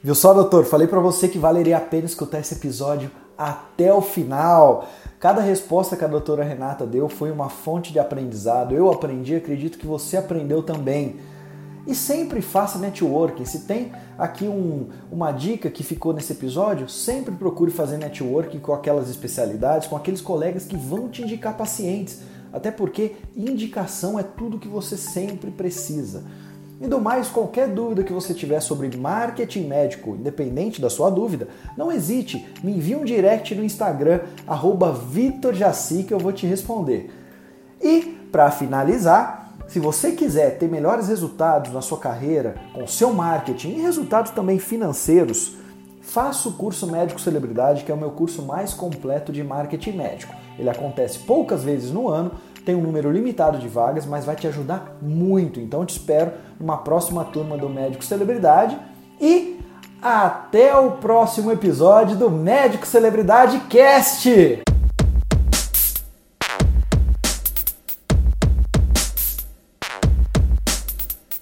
Viu só, doutor? Falei para você que valeria a pena escutar esse episódio até o final. Cada resposta que a doutora Renata deu foi uma fonte de aprendizado. Eu aprendi, acredito que você aprendeu também. E sempre faça networking. Se tem aqui um, uma dica que ficou nesse episódio, sempre procure fazer networking com aquelas especialidades, com aqueles colegas que vão te indicar pacientes. Até porque indicação é tudo que você sempre precisa. E do mais, qualquer dúvida que você tiver sobre marketing médico, independente da sua dúvida, não hesite, me envie um direct no Instagram, VitorJaci, que eu vou te responder. E, para finalizar, se você quiser ter melhores resultados na sua carreira, com seu marketing e resultados também financeiros, faça o curso Médico Celebridade, que é o meu curso mais completo de marketing médico. Ele acontece poucas vezes no ano, tem um número limitado de vagas, mas vai te ajudar muito. Então te espero numa próxima turma do Médico Celebridade e até o próximo episódio do Médico Celebridade Cast.